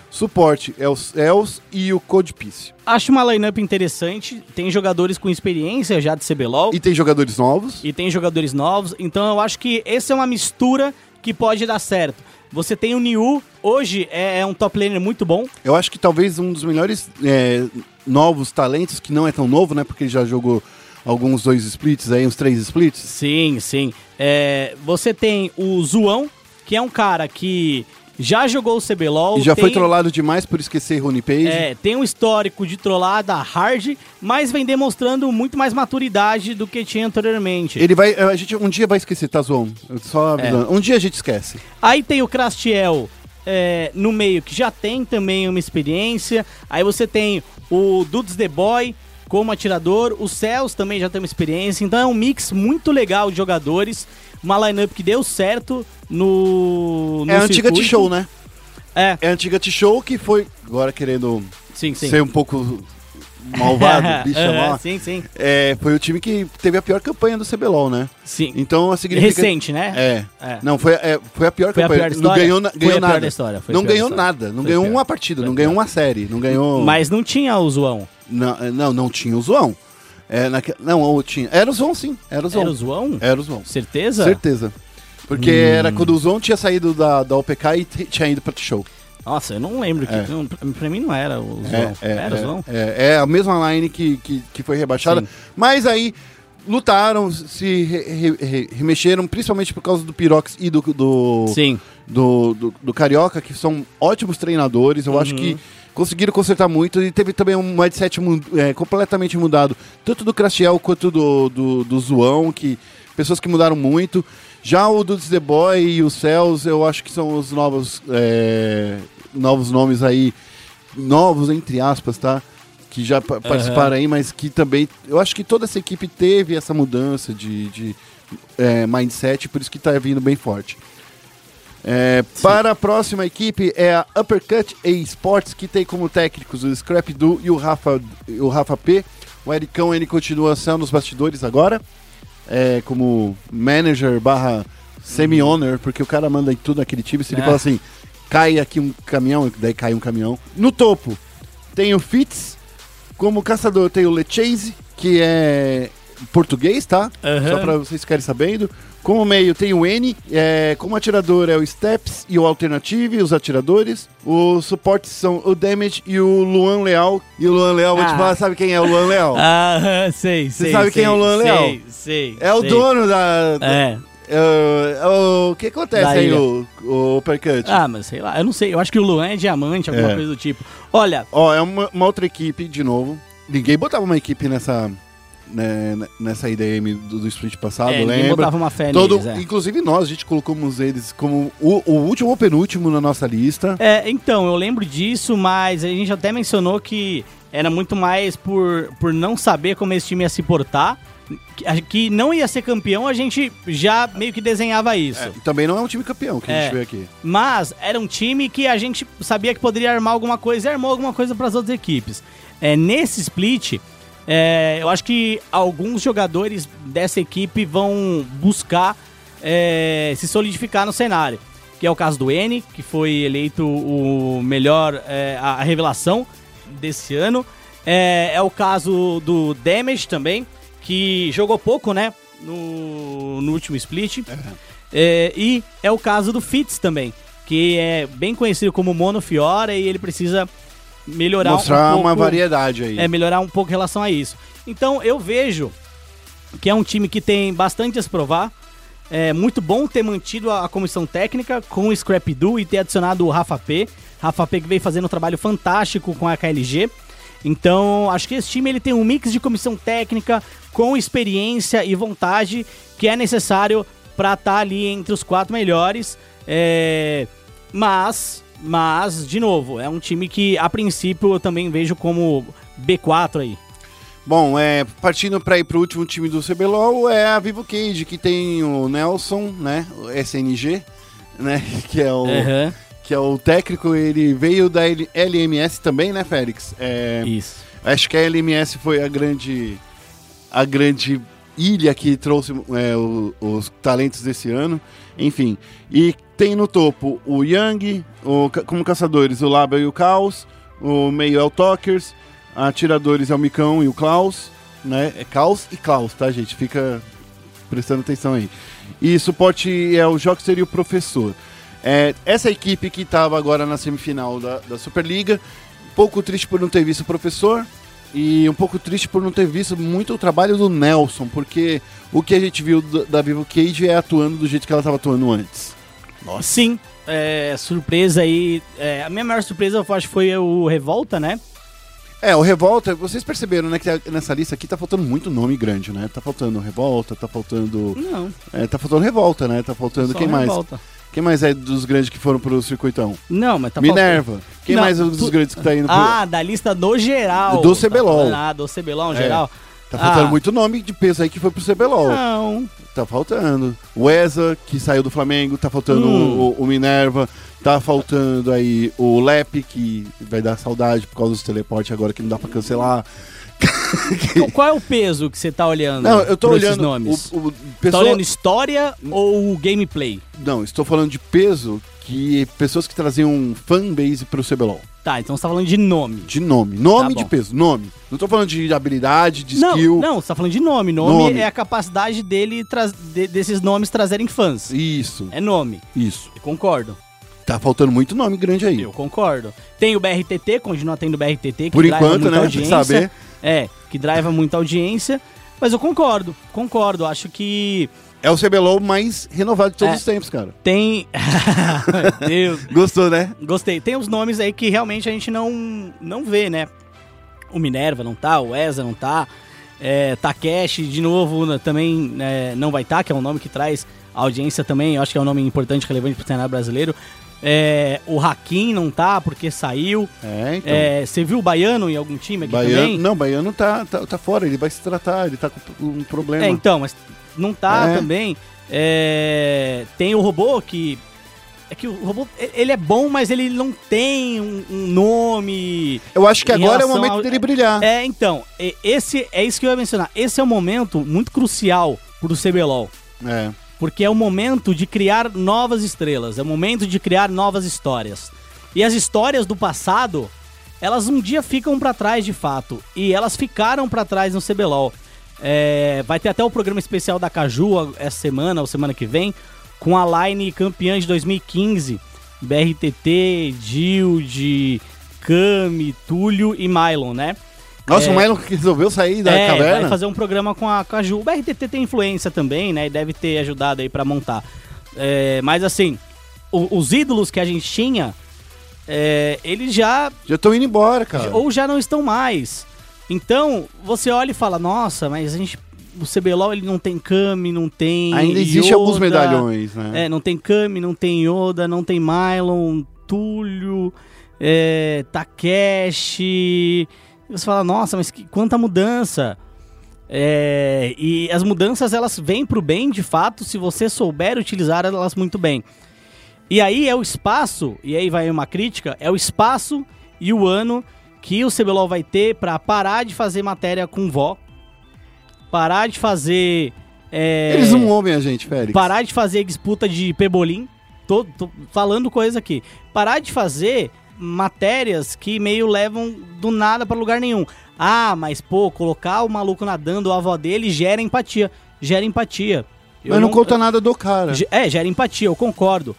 Suporte é o Els e o Code Piece. Acho uma lineup interessante, tem jogadores com experiência já de CBLOL E tem jogadores novos. e tem jogadores novos, então eu acho que essa é uma mistura que pode dar certo. Você tem o Niu, hoje é, é um top laner muito bom, Eu acho que talvez um dos melhores é, novos talentos, que não é tão novo, né? Porque ele já jogou alguns dois splits aí, uns três splits. Sim, sim. É, você tem o Zuão, que é um cara que já jogou o CBLOL. E já foi tem- trollado demais por esquecer Rune Page. É, tem um histórico de trollada hard, mas vem demonstrando muito mais maturidade do que tinha anteriormente. Ele vai. A gente um dia vai esquecer, tá, Zoom? Só É. Um dia a gente esquece. Aí tem o Crastiel é, no meio, que já tem também uma experiência. Aí você tem o Dudes The Boy como atirador. O Céus também já tem uma experiência. Então é um mix muito legal de jogadores. Uma lineup que deu certo no. no é a antiga. T-Show, né? É, É a antiga T-Show que foi. Agora querendo sim, sim. ser um pouco malvado, É, mal. Sim, sim. É, foi o time que teve a pior campanha do CBLOL, né? Sim. Então significa. Recente, né? É. É. Não, foi, é, foi a pior Foi a campanha. pior não ganhou, na- Foi ganhou a pior nada. da história, a não ganhou nada. Não Foi ganhou uma partida, Foi não ganhou uma série. Não ganhou. Mas não tinha o Zoão. Não, não, não tinha o Zoão. É, naque... Não, tinha. Era o Zoão, sim. Era o Zoão. Era o Zoão? Era o Zoão. Certeza? Certeza. Porque Hum. era quando o Zon tinha saído da, da OPK e tinha ido pra T-Show. Nossa, eu não lembro. Que, É. não, pra mim não era o Zoão. era o Zoão? é, é a mesma line que, que, que foi rebaixada. Sim. Mas aí lutaram, se re- re- re- remexeram, principalmente por causa do Pirox e do, do, Sim. do, do, do Carioca, que são ótimos treinadores. Eu acho Uhum. que conseguiram consertar muito e teve também um mindset é, completamente mudado, tanto do Crastiel quanto do, do, do Zoão, que pessoas que mudaram muito. Já o Dudes The Boy e o Cells, eu acho que são os novos, é, novos nomes aí, novos entre aspas, tá? Que já pa- participaram aí, mas que também. Eu acho que toda essa equipe teve essa mudança de, de é, mindset, por isso que tá vindo bem forte. É, para a próxima equipe é a Uppercut Esports, que tem como técnicos o Scrap Du e o Rafa, e o Rafa P. O Ericão ele continua sendo nos bastidores agora, é, como manager barra semi-owner, porque o cara manda em tudo naquele time. Se ele É. fala assim, cai aqui um caminhão, daí cai um caminhão. No topo tem o Fitz, como caçador tem o Lechase, que é português, tá? Aham. Só pra vocês ficarem sabendo. Como meio tem o N, é, como atirador é o Steps e o Alternative, os atiradores. Os suportes são o Damage e o Luan Leal. E o Luan Leal, vou te Ah. falar, sabe quem é o Luan Leal? Ah, sei, sei. sabe quem sei, é o Luan sei, Leal? Sei, é o sei. dono da... É. é, é o, o que acontece Da aí, ilha. o, o Uppercut? Ah, mas sei lá, eu não sei. Eu acho que o Luan é diamante, alguma É. coisa do tipo. Olha, Ó, é uma, uma outra equipe, de novo. Ninguém botava uma equipe nessa... né, nessa IDM do, do split passado, é, lembra? botava uma fé Todo, neles, é. Inclusive nós, a gente colocamos eles como o, o último ou penúltimo na nossa lista. É, então, eu lembro disso, mas a gente até mencionou que era muito mais por, por não saber como esse time ia se portar. Que, que não ia ser campeão, a gente já meio que desenhava isso. É, também não é um time campeão que a gente É. vê aqui. Mas era um time que a gente sabia que poderia armar alguma coisa e armou alguma coisa para as outras equipes. É, nesse split, é, eu acho que alguns jogadores dessa equipe vão buscar é, se solidificar no cenário. Que é o caso do N, que foi eleito o melhor, é, a, revelação desse ano. É, é o caso do Damage também, que jogou pouco, né? No, no último split. É, e é o caso do Fitz também, que é bem conhecido como Mono Fiora e ele precisa melhorar Mostrar um pouco, uma variedade aí. É, melhorar um pouco em relação a isso. Então eu vejo que é um time que tem bastante a se provar. É muito bom ter mantido a, a comissão técnica com o Scrap Do e ter adicionado o Rafa P. Rafa P que veio fazendo um trabalho fantástico com a KLG. Então, acho que esse time ele tem um mix de comissão técnica com experiência e vontade que é necessário para estar ali entre os quatro melhores. É, mas, mas, de novo, é um time que a princípio eu também vejo como B4 aí. Bom, é, partindo para ir pro último time do CBLOL é a Vivo Cage, que tem o Nelson, né, o SNG, né, que é o Aham, que é o técnico, ele veio da L- LMS também, né, Félix? É, Isso. acho que a LMS foi a grande a grande ilha que trouxe é, o- os talentos desse ano, enfim. E tem no topo o Yang, o, como caçadores o Laba e o Caos, o meio é o Talkers, atiradores é o Micão e o Klaus, né? É Caos e Klaus, tá, gente? Fica prestando atenção aí. E suporte é o Jockster e o Professor. É, essa equipe que estava agora na semifinal da, da Superliga, um pouco triste por não ter visto o professor e um pouco triste por não ter visto muito o trabalho do Nelson, porque o que a gente viu da, da Vivo Cage é atuando do jeito que ela estava atuando antes. Sim, é, surpresa aí. é, a minha maior surpresa eu acho foi o Revolta, né? É, o Revolta, vocês perceberam, né, que a- nessa lista aqui tá faltando muito nome grande, né? Tá faltando Revolta, tá faltando. Não, É, tá faltando Revolta, né? Tá faltando só quem o mais? Revolta. Quem mais é dos grandes que foram pro circuitão? Não, mas tá Minerva. Quem Não, mais é dos tu- grandes que tá indo pro. Ah, da lista do geral. Do Tá CBLOL. falando, Ah, do CBLOL É. geral. Tá faltando Ah. muito nome de peso aí que foi pro CBLOL. Não. Tá faltando. O Eza, que saiu do Flamengo, tá faltando Hum. o, o Minerva, tá faltando aí o Lep, que vai dar saudade por causa dos teleportes agora que não dá pra cancelar. Qual- Qual é o peso que você tá olhando? Não, eu esses olhando. nomes? O, o, Tá pessoa- olhando história ou gameplay? Não, estou falando de peso que pessoas que traziam fanbase pro CBLOL. Tá, então você tá falando de nome. De nome. Nome Tá de peso, nome. Não tô falando de habilidade, de não, skill. não, você tá falando de nome. Nome, Nome. é a capacidade dele de- desses nomes trazerem fãs. Isso, É nome. isso. Eu concordo. Tá faltando muito nome grande aí. Eu concordo. Tem o BRTT, continua tendo o BRTT, que Por enquanto, né? audiência. Saber. É, que driva muita audiência. Mas eu concordo, concordo. Acho que É o CBLOL mais renovado de todos É. os tempos, cara. tem. Deus. Gostou, né? Gostei. Tem os nomes aí que realmente a gente não, não vê, né? O Minerva não tá, o Eza não tá. É, Takeshi, de novo, né, também né, não vai estar, que é um nome que traz audiência também. Eu acho que é um nome importante, relevante pro cenário brasileiro. É, o Hakim não tá, porque saiu. É, então. É, Você viu o Baiano em algum time aqui Baiano, também? não, Baiano tá, tá, tá fora, ele vai se tratar, ele tá com um problema. É, então, mas não tá É. também. É, tem o robô que. É que o robô, ele é bom, mas ele não tem um, um nome. Eu acho que agora é o momento ao- dele brilhar. É, então, esse é isso que eu ia mencionar. Esse é um momento muito crucial pro CBLOL. É. Porque é o momento de criar novas estrelas, é o momento de criar novas histórias. E as histórias do passado, elas um dia ficam pra trás de fato. E elas ficaram pra trás no CBLOL. É, vai ter até o programa especial da Caju essa semana ou semana que vem, com a line campeã de 2015. BRTT, Dilde, Kami, Túlio e Mylon, né? Nossa, É. o Mylon que resolveu sair da é, caverna. vai fazer um programa com a, com a Ju. O BRTT tem influência também, né? E deve ter ajudado aí pra montar. É, mas assim, o- os ídolos que a gente tinha, é, eles já Já estão indo embora, cara. ou já não estão mais. Então, você olha e fala, nossa, mas a gente. O CBLOL ele não tem Kami, não tem. Ainda existe Yoda, alguns medalhões, né? É, não tem Kami, não tem Yoda, não tem Mylon, Túlio, é, Takeshi. E Você fala, nossa, mas que, quanta mudança. É, e as mudanças elas vêm pro bem, de fato, se você souber utilizar elas muito bem. E aí é o espaço, e aí vai uma crítica, é o espaço e o ano que o CBLOL vai ter pra parar de fazer matéria com vó, parar de fazer... é, Eles não ouvem a gente, Félix. Parar de fazer disputa de pebolim. Tô, tô falando coisa aqui. Parar de fazer matérias que meio levam do nada pra lugar nenhum. Ah, mas pô, colocar o maluco nadando, a avó dele gera empatia. Gera empatia. Eu Mas não conta nada do cara. É, gera empatia, eu concordo.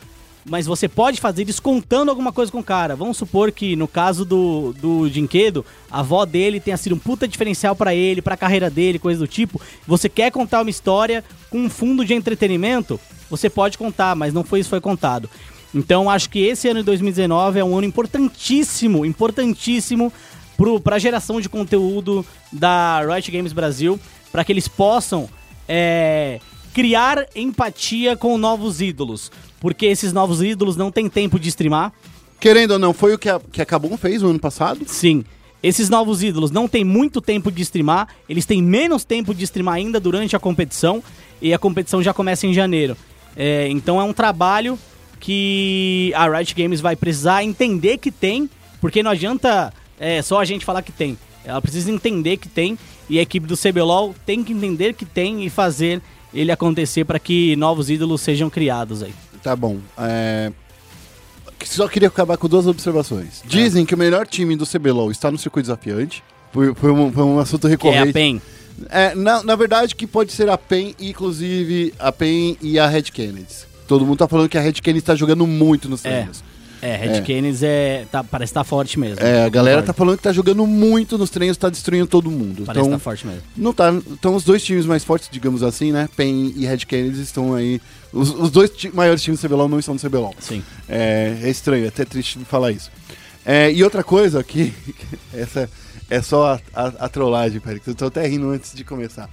mas você pode fazer descontando alguma coisa com o cara. Vamos supor que no caso do, do Dinquedo, a avó dele tenha sido um puta diferencial pra ele, pra carreira dele, coisa do tipo. Você quer contar uma história com um fundo de entretenimento? Você pode contar, mas não foi isso que foi contado. Então acho que esse ano de 2019 é um ano importantíssimo, importantíssimo para a geração de conteúdo da Riot Games Brasil, para que eles possam é, criar empatia com novos ídolos, porque esses novos ídolos não têm tempo de streamar. Querendo ou não, foi o que a, que a Kabum fez no ano passado. Sim. Esses novos ídolos não têm muito tempo de streamar, eles têm menos tempo de streamar ainda durante a competição, e a competição já começa em janeiro. É, então é um trabalho que a Riot Games vai precisar entender que tem, porque não adianta é, só a gente falar que tem. Ela precisa entender que tem, e a equipe do CBLOL tem que entender que tem e fazer ele acontecer para que novos ídolos sejam criados aí. Tá bom. É... Só queria acabar com duas observações. Dizem que o melhor time do CBLOL está no circuito desafiante. Foi, foi, um, foi um assunto Que é recorrente. a PEN. É, na, na verdade, que pode ser a PEN, inclusive a PEN e a Red Kennedy. Todo mundo tá falando que a Red Kennedy tá jogando muito nos É. treinos. É, Red É. É, tá, parece estar forte mesmo. É, a galera tá falando que tá jogando muito nos treinos, tá destruindo todo mundo. Parece então, estar forte mesmo. não tá. Então os dois times mais fortes, digamos assim, né? PEN e Red Kennedy estão aí. Os, os dois ti- maiores times do CBLOL não estão no CBLOL. Sim. É, é estranho, é até triste falar isso. É, e outra coisa que essa é só a, a, a trollagem, Pérez. Eu tô até rindo antes de começar.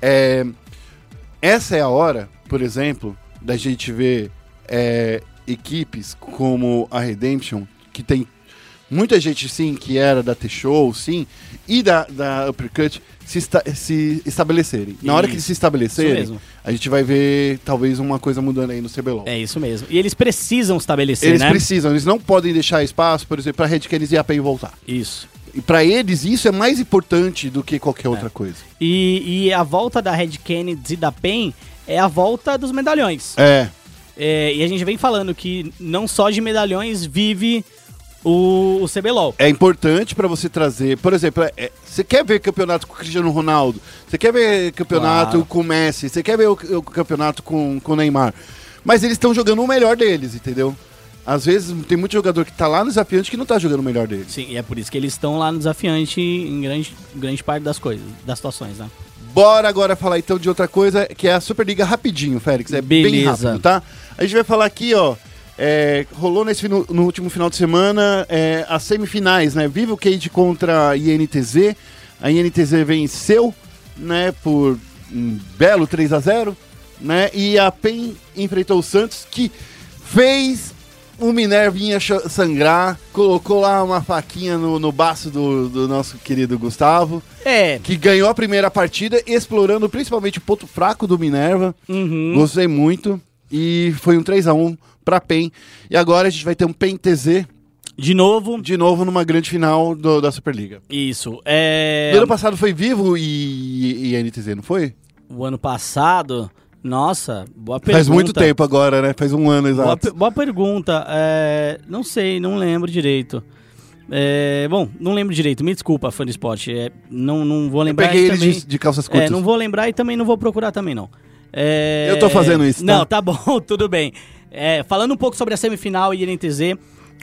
É, essa é a hora, por exemplo, da gente ver é, equipes como a Redemption, que tem muita gente, sim, que era da T-Show, sim, e da, da Uppercut, se, esta- se estabelecerem. Na hora que eles se estabelecerem, a gente vai ver talvez uma coisa mudando aí no CBLOL. É isso mesmo. E eles precisam estabelecer, Eles né? precisam, eles não podem deixar espaço, por exemplo, para Red Canids e a PEN voltar. Isso. E para eles isso é mais importante do que qualquer outra coisa. E, e a volta da Red Kennedy e da PEN é a volta dos medalhões. É, É, e a gente vem falando que não só de medalhões vive o, o CBLOL. é importante para você trazer, por exemplo, é- é- você quer ver campeonato com o Cristiano Ronaldo, você quer ver campeonato Claro. com o Messi, você quer ver o, o campeonato com, com o Neymar, mas eles estão jogando o melhor deles, entendeu? Às vezes tem muito jogador que tá lá no desafiante que não tá jogando o melhor deles. Sim, e é por isso que eles estão lá no desafiante em grande, grande parte das coisas, das situações, né? Bora agora falar então de outra coisa, que é a Superliga rapidinho, Félix. É bem Beleza. rápido, tá? A gente vai falar aqui, ó. é, rolou nesse, fino- no último final de semana é, as semifinais, né? Viva o Cage contra a INTZ. A INTZ venceu, né? Por um belo 3 a 0 né? E a PEN enfrentou o Santos, que fez o Minervinha sangrar, colocou lá uma faquinha no, no baço do, do nosso querido Gustavo É. que ganhou a primeira partida, explorando principalmente o ponto fraco do Minerva. Uhum. Gostei muito. E foi um 3x1 pra PEN. E agora a gente vai ter um PEN TZ De novo, de novo numa grande final do- da Superliga. isso. É. No ano passado foi Vivo e, e NTZ, não foi? O ano passado. Nossa, boa pergunta. Faz muito tempo agora, né? Faz um ano Boa, exato. pe- boa pergunta. É, não sei, não lembro direito. É, bom, não lembro direito. Me desculpa, fã do esporte. É, não, não vou Eu lembrar peguei e eles também. de, de calças É, curtas. não vou lembrar e também não vou procurar também não. É, Eu tô fazendo isso, tá? Não, tá bom, tudo bem. É, falando um pouco sobre a semifinal INTZ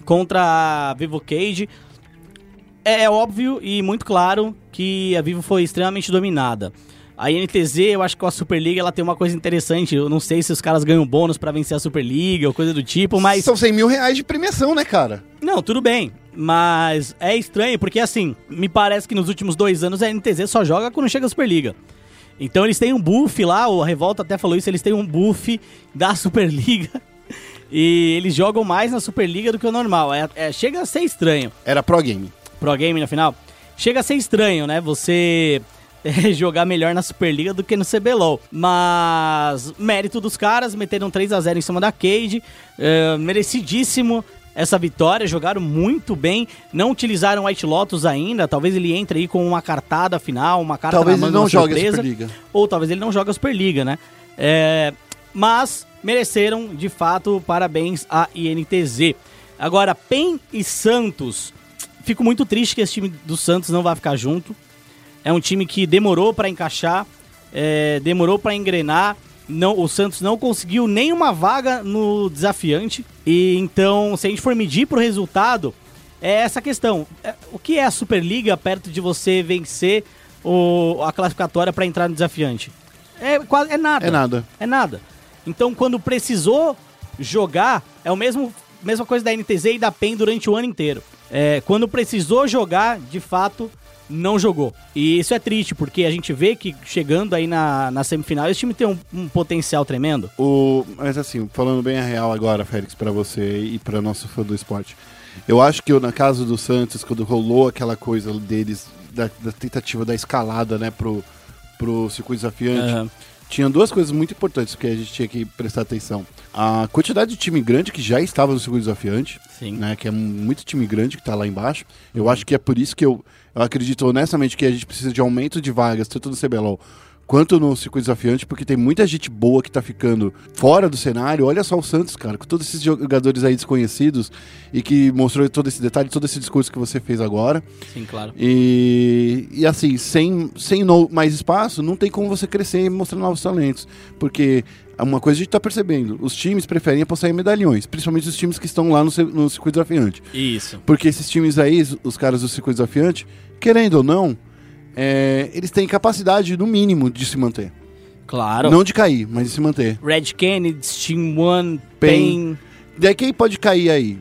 contra a Vivo Cage, é óbvio e muito claro que a Vivo foi extremamente dominada. A INTZ, eu acho que com a Superliga ela tem uma coisa interessante. Eu não sei se os caras ganham bônus pra vencer a Superliga ou coisa do tipo, mas. São 100 mil reais de premiação, né, cara? Não, tudo bem. Mas é estranho, porque assim, me parece que nos últimos dois anos a NTZ só joga quando chega a Superliga. Então eles têm um buff lá, o Revolta até falou isso, eles têm um buff da Superliga. E eles jogam mais na Superliga do que o normal. É, é- chega a ser estranho. Era Pro Game. Pro Game na final. Chega a ser estranho, né? Você jogar melhor na Superliga do que no CBLOL. Mas mérito dos caras, meteram 3 a 0 em cima da Cade. eh, merecidíssimo essa vitória, jogaram muito bem. Não utilizaram White Lotus ainda. Talvez ele entre aí com uma cartada final, uma carta Talvez na ele não a surpresa. Superliga. Ou talvez ele não jogue a Superliga, né? É, mas mereceram, de fato, parabéns à INTZ. Agora, PEN e Santos. Fico muito triste que esse time do Santos não vai ficar junto. É um time que demorou para encaixar, é, demorou para engrenar. não, o Santos não conseguiu nenhuma vaga no desafiante. E então, se a gente for medir pro resultado, é essa questão. É, O que é a Superliga perto de você vencer o, a classificatória para entrar no desafiante? É, quase, é nada. É nada. É nada. Então, quando precisou jogar, é o mesmo mesma coisa da NTZ e da PEN durante o ano inteiro. É, quando precisou jogar, de fato, não jogou. E isso é triste, porque a gente vê que chegando aí na, na semifinal, esse time tem um, um potencial tremendo. O, mas assim, falando bem a real agora, Félix, pra você e pra nosso fã do esporte. Eu acho que eu, na casa do Santos, quando rolou aquela coisa deles, da, da tentativa da escalada, né, pro, pro circuito desafiante, Aham. tinha duas coisas muito importantes que a gente tinha que prestar atenção. A quantidade de time grande que já estava no circuito desafiante, Sim. né, que é muito time grande que tá lá embaixo. Eu acho que é por isso que eu, eu acredito honestamente que a gente precisa de aumento de vagas, tanto no CBLOL quanto no circuito desafiante, porque tem muita gente boa que tá ficando fora do cenário. Olha só o Santos, cara, com todos esses jogadores aí desconhecidos e que mostrou todo esse detalhe, todo esse discurso que você fez agora. Sim, claro. E, e assim, sem, sem no- mais espaço, não tem como você crescer e mostrar novos talentos. Porque uma coisa a gente tá percebendo, os times preferem apostar em medalhões, principalmente os times que estão lá no, no circuito desafiante. Isso. Porque esses times aí, os- caras do circuito desafiante, querendo ou não, é, eles têm capacidade, no mínimo, de se manter. Claro. Não de cair, mas de se manter. Red Kennedy, Steam One, Pain. Pain. Daí quem pode cair aí?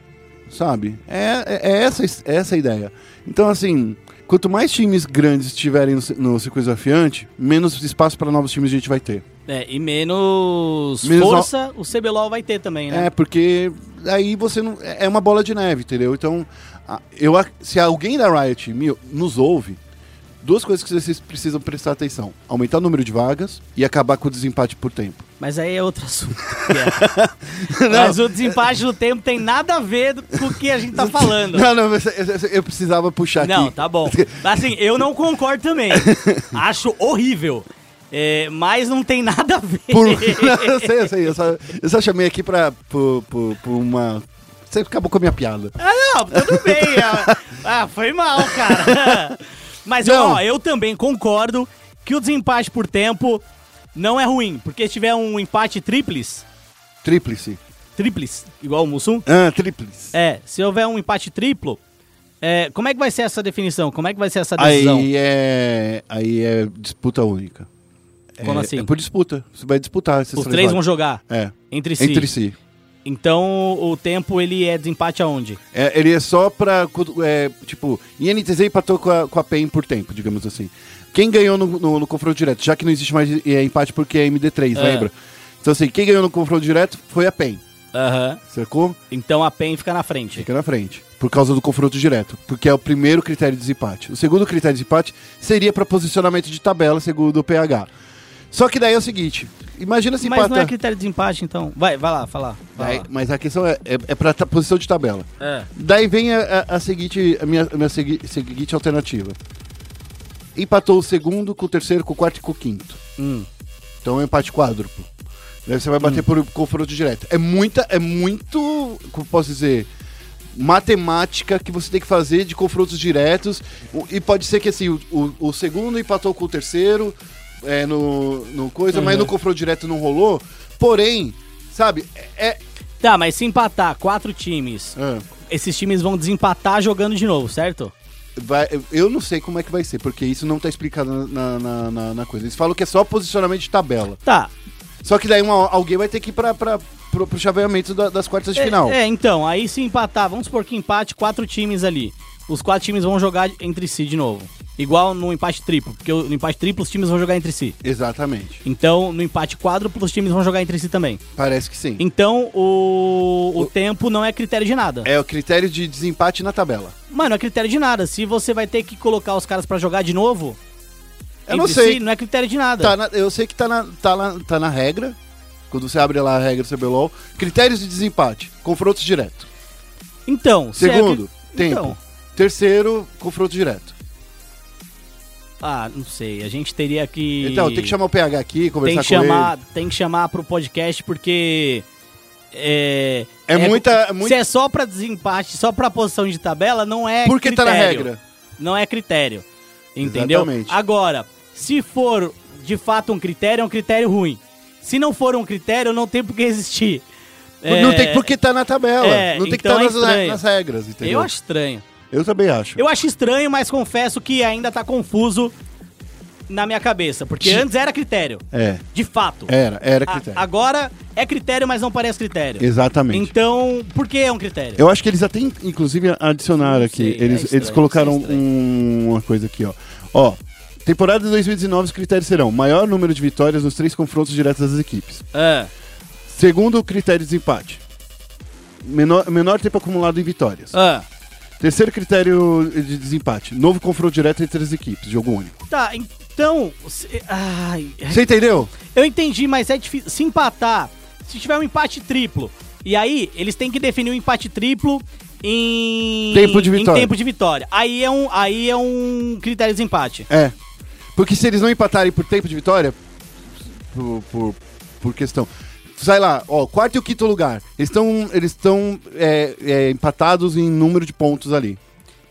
Sabe? É, é, é essa, é essa a ideia. Então, assim, quanto mais times grandes estiverem no, no circuito desafiante, menos espaço para novos times a gente vai ter. É, e menos, Menos força o CBLOL vai ter também, né? É, porque aí você não. É uma bola de neve, entendeu? Então, eu, se alguém da Riot nos ouve, duas coisas que vocês precisam prestar atenção: aumentar o número de vagas e acabar com o desempate por tempo. Mas aí é outro assunto. é. Mas o desempate do tempo tem nada a ver com o que a gente tá falando. Não, não, mas eu, precisava puxar Não, aqui. tá bom. Assim, eu não concordo também. Acho horrível. É, mas não tem nada a ver. Por... Eu sei, eu sei. Eu só, eu só chamei aqui pra, por, por, por uma. Você acabou com a minha piada. Ah, não, tudo bem. Ah, Ah, foi mal, cara. Mas Não. ó, eu também concordo que o desempate por tempo não é ruim. Porque se tiver um empate triples, Tríplice. triples, igual o Mussum, Ah, tríplice. é, se houver um empate triplo, é, como é que vai ser essa definição? Como é que vai ser essa decisão? Aí é. Aí é disputa única. Como É- assim? É por disputa. Você vai disputar esses Os três vão vagas. jogar É. entre si. Entre si. Então o tempo ele é desempate aonde? É, ele é só pra. É, tipo, INTZ empatou com a, com a PEN por tempo, digamos assim. Quem ganhou no, no- no confronto direto, já que não existe mais é, empate porque é MD3, É. lembra? Então, assim, quem ganhou no confronto direto foi a PEN, Aham. sacou? Então a PEN fica na frente. Fica na frente. Por causa do confronto direto. Porque é o primeiro critério de desempate. O segundo critério de desempate seria para posicionamento de tabela, segundo o PH. Só que daí é o seguinte: imagina se Mas empata. não é critério de desempate, então. Vai, vai lá, fala. Vai Daí- lá. mas a questão é, é, é para posição de tabela. É. Daí vem a, a- a seguinte, a minha, a minha segui- seguinte alternativa. Empatou o segundo com o terceiro, com o quarto e com o quinto. Hum. Então é um empate quádruplo. Daí você vai bater por confronto direto. É muita, é muito, como posso dizer, matemática que você tem que fazer de confrontos diretos. E pode ser que assim, o, o- o segundo empatou com o terceiro é, no, no coisa, mas no confronto direto não rolou. Porém, sabe, é. Tá, mas se empatar quatro times, é, esses times vão desempatar jogando de novo, certo? vai- eu não sei como é que vai ser, porque isso não tá explicado na, na, na- na coisa. Eles falam que é só posicionamento de tabela. Tá. Só que daí uma- alguém vai ter que ir pra, pra, pro, pro chaveamento da- das quartas de É, final. É, então, aí se empatar, vamos supor que empate quatro times ali. Os quatro times vão jogar entre si de novo. Igual no empate triplo, porque no empate triplo os times vão jogar entre si. Exatamente. Então, no empate quádruplo, os times vão jogar entre si também. Parece que sim. Então, o, o tempo não é critério de nada. É o critério de desempate na tabela. Mano, é critério de nada. Se você vai ter que colocar os caras pra jogar de novo, Eu não sei. si, não é critério de nada. Tá na- eu sei que tá na, tá, na, tá na regra. Quando você abre lá a regra do CBLOL. Critérios de desempate. Confrontos direto. Então, é Segundo, cri- tempo. Então, Terceiro, confronto direto. Ah, não sei. A gente teria que. Então, tem que chamar o PH aqui, tem conversar que com chamar, ele. tem que chamar pro podcast porque é É muita- é muito- Se é só pra desempate, só pra posição de tabela, não é Porque tá na critério. regra. Não é critério. Entendeu? Exatamente. Agora, se for de fato um critério, é um critério ruim. Se não for um critério, não tem por que existir. Não É, tem porque tá na tabela. é, não tem que então estar é nas, nas regras, entendeu? Eu acho estranho. Eu também acho. Eu acho estranho, mas confesso que ainda tá confuso na minha cabeça. Porque Ti- antes era critério. É, De fato. era, era A- critério. agora é critério, mas não parece critério. Exatamente. Então, por que é um critério? Eu acho que eles até, inclusive, adicionaram Não aqui. sei, é eles, estranho, eles colocaram isso é estranho. um- uma coisa aqui, ó. Ó, temporada de 2019, os critérios serão maior número de vitórias nos três confrontos diretos das equipes. É. Segundo critério de desempate. Menor, menor tempo acumulado em vitórias. Ah, Terceiro critério de desempate. Novo confronto direto entre as equipes. Jogo único. tá, então. se- ai, Você entendeu? eu entendi, mas é difícil. Se empatar, se tiver um empate triplo, e aí eles têm que definir um empate triplo em. Tempo de vitória. Em tempo de vitória. Aí é um, aí é um critério de desempate. É. Porque se eles não empatarem por tempo de vitória, por, por, por questão. Sai lá, ó, quarto e o quinto lugar. Eles estão eles é, é, empatados em número de pontos ali.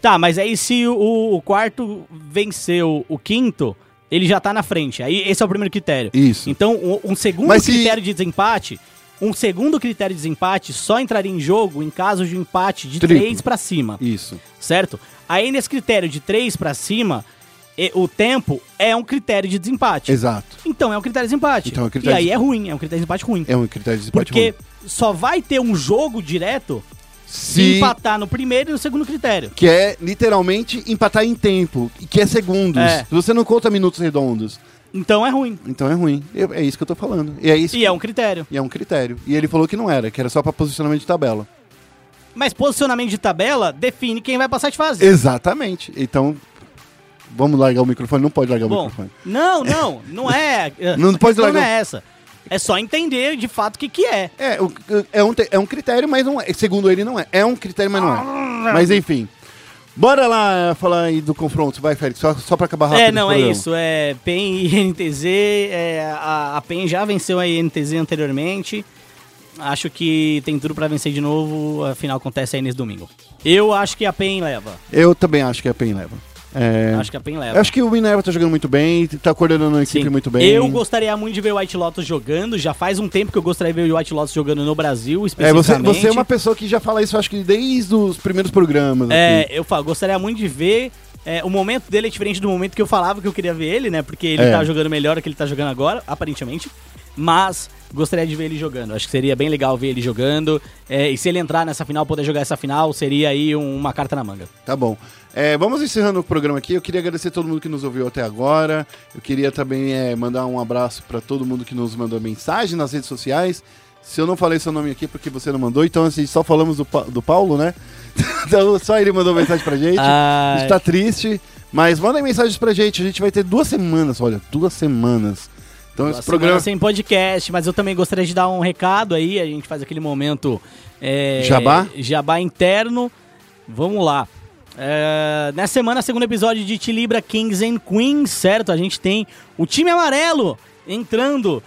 Tá, mas aí se o, o quarto venceu o quinto, ele já tá na frente. Aí esse é o primeiro critério. Isso. Então, um, um segundo Mas se- critério de desempate, um segundo critério de desempate só entraria em jogo em caso de um empate de Triplo. 3 pra cima, Isso. certo? Aí nesse critério de 3 pra cima, e- o tempo é um critério de desempate. Exato. Então é um critério de desempate. Então é um critério e aí de- é ruim, é um critério de desempate ruim. É um critério de desempate Porque ruim. só vai ter um jogo direto se empatar no primeiro e no segundo critério. que é literalmente empatar em tempo, que é segundos. É. Você não conta minutos redondos. Então é ruim. Então é ruim. Eu- É isso que eu tô falando. E é isso. E é um critério. e é um critério. E ele falou que não era, que era só pra posicionamento de tabela. Mas posicionamento de tabela define quem vai passar de fase. Exatamente. Então, vamos largar o microfone? Não pode largar o Bom, microfone. não, não, não é. Não pode largar- Não é essa. É só entender de fato o que, que é. É, o- é, um, é um critério, mas não é. Segundo ele, não é. É um critério, mas não é. Mas enfim. Bora lá falar aí do confronto. Vai, Félix, só, só pra acabar rápido. é, não, é isso. É PEN e INTZ. É, a, a PEN já venceu a INTZ anteriormente. Acho que tem tudo pra vencer de novo. A final acontece aí nesse domingo. Eu acho que a PEN leva. Eu também acho que a PEN leva. É, Acho que a PEN leva. eu acho que o Minerva tá jogando muito bem, tá coordenando a equipe Sim. muito bem. Eu gostaria muito de ver o White Lotus jogando. Já faz um tempo que eu gostaria de ver o White Lotus jogando no Brasil, É, especificamente. você, você é uma pessoa que já fala isso, acho que desde os primeiros programas. É, aqui. eu falo, gostaria muito de ver. é, o momento dele é diferente do momento que eu falava que eu queria ver ele, né? Porque ele É. tá jogando melhor do que ele tá jogando agora, aparentemente. Mas gostaria de ver ele jogando. Acho que seria bem legal ver ele jogando. é, e se ele entrar nessa final, poder jogar essa final, seria aí um- uma carta na manga. Tá bom. É, vamos encerrando o programa aqui. Eu queria agradecer a todo mundo que nos ouviu até agora. Eu queria também é, mandar um abraço para todo mundo que nos mandou mensagem nas redes sociais. Se eu não falei seu nome aqui é porque você não mandou, então assim, só falamos do, Pa- do Paulo, né? então só ele mandou mensagem pra gente. A Ai. gente tá triste, mas mandem mensagens pra gente. A gente vai ter duas semanas, olha, duas semanas. Então Duas esse programa. sem podcast, mas eu também gostaria de dar um recado aí. A gente faz aquele momento. é, Jabá? Jabá interno. Vamos lá. É, nessa semana, segundo episódio de Tilibra Kings and Queens, certo? A gente tem o time amarelo entrando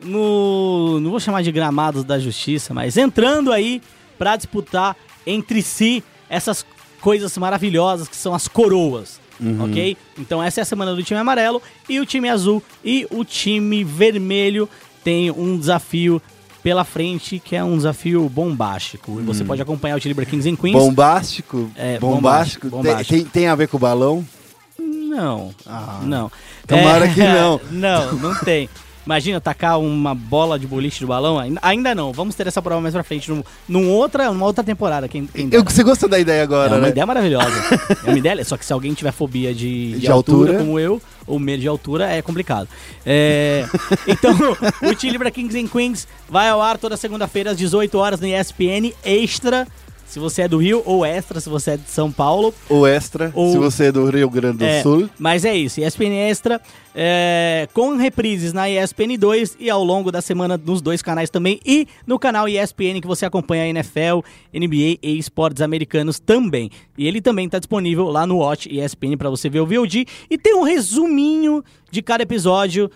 no. Não vou chamar de gramados da justiça, mas entrando aí pra disputar entre si essas coisas maravilhosas que são as coroas. Ok? Então essa é a semana do time amarelo e o time azul e o time vermelho tem um desafio pela frente que é um desafio bombástico. E você pode acompanhar o Tilibra Kings and Queens. Bombástico. É, bombástico. bombástico, Tem- bombástico. Tem, tem a ver com o balão? Não, Ah. não. Tomara que não. Não, não tem. Imagina tacar uma bola de boliche do balão? Ainda, não. Vamos ter essa prova mais pra frente, num, num outra, numa outra temporada. Quem, quem Eu, você gosta da ideia É agora, uma né? ideia maravilhosa. é uma ideia, só que se alguém tiver fobia de, de De altura, altura. como eu, ou medo de altura, é complicado. É, então, o Tilibra Kings and Queens vai ao ar toda segunda-feira às 18 horas no ESPN Extra, se você é do Rio, ou Extra, se você é de São Paulo. O extra, Ou- se você é do Rio Grande do É, Sul. Mas é isso, ESPN Extra, é, com reprises na ESPN 2 e ao longo da semana nos dois canais também, e no canal ESPN que você acompanha a NFL, NBA e esportes americanos também. E ele também está disponível lá no Watch ESPN para você ver o VOD, e tem um resuminho de cada episódio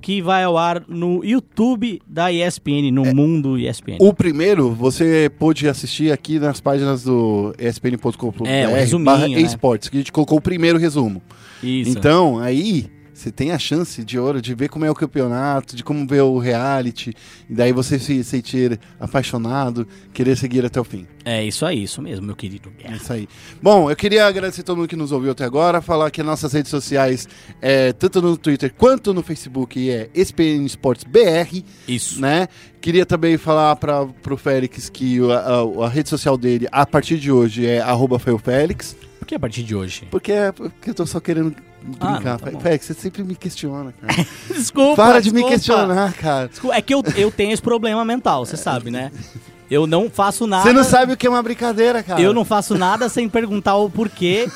que vai ao ar no YouTube da ESPN, no Mundo ESPN. O primeiro você pôde assistir aqui nas páginas do espn.com.br É, o resuminho, barra né? esportes, que a gente colocou o primeiro resumo. Isso. Então, aí você tem a chance de ouro de ver como é o campeonato, de como ver o reality, e daí você se sentir apaixonado, querer seguir até o fim. É isso aí, isso mesmo, meu querido. É isso aí. Bom, eu queria agradecer todo mundo que nos ouviu até agora, falar que nossas redes sociais, é, tanto no Twitter quanto no Facebook, é SPN Esportes BR, Isso. né? Queria também falar para pro Félix que o- a, a rede social dele, a partir de hoje, é arroba Por que a partir de hoje? porque, é porque eu tô só querendo Ah, brincar. não, tá. Félix, você sempre me questiona, cara. Desculpa. Para de me desculpa. questionar, cara. Desculpa, É que eu, eu tenho esse problema mental, você sabe, né? Eu não faço nada. Você não sabe o que é uma brincadeira, cara. Eu não faço nada sem perguntar o porquê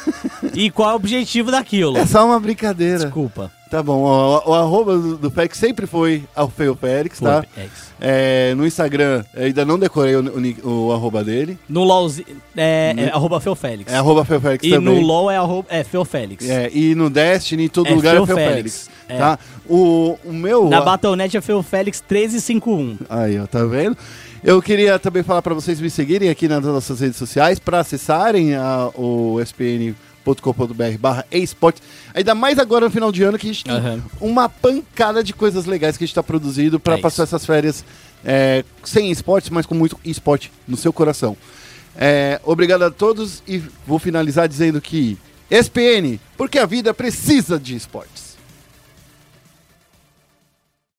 e qual é o objetivo daquilo. É só uma brincadeira. Desculpa. Tá bom, ó, o, arroba do, do Félix sempre foi Alfeu Félix, tá? Foi, é. É, no Instagram, eu ainda não decorei o, o o arroba dele. No LOLzinho, é, é arroba Feofélix. É arroba Feu Félix e também. no LOL é, arroba, é Feofélix. É, e no Destiny, em todo É lugar Feu é Feu Félix. Félix. É. Tá? O, o meu. Na Battle.net é Feofélix 1351. Aí, ó, tá vendo? Eu queria também falar pra vocês me seguirem aqui nas nossas redes sociais, pra acessarem a, o spn.com.br barra esportes. Ainda mais agora no final de ano que a gente tem uma pancada de coisas legais que a gente tá produzindo pra É passar isso. essas férias é, sem esportes, mas com muito esporte no seu coração. É, obrigado a todos e vou finalizar dizendo que SPN, porque a vida precisa de esportes.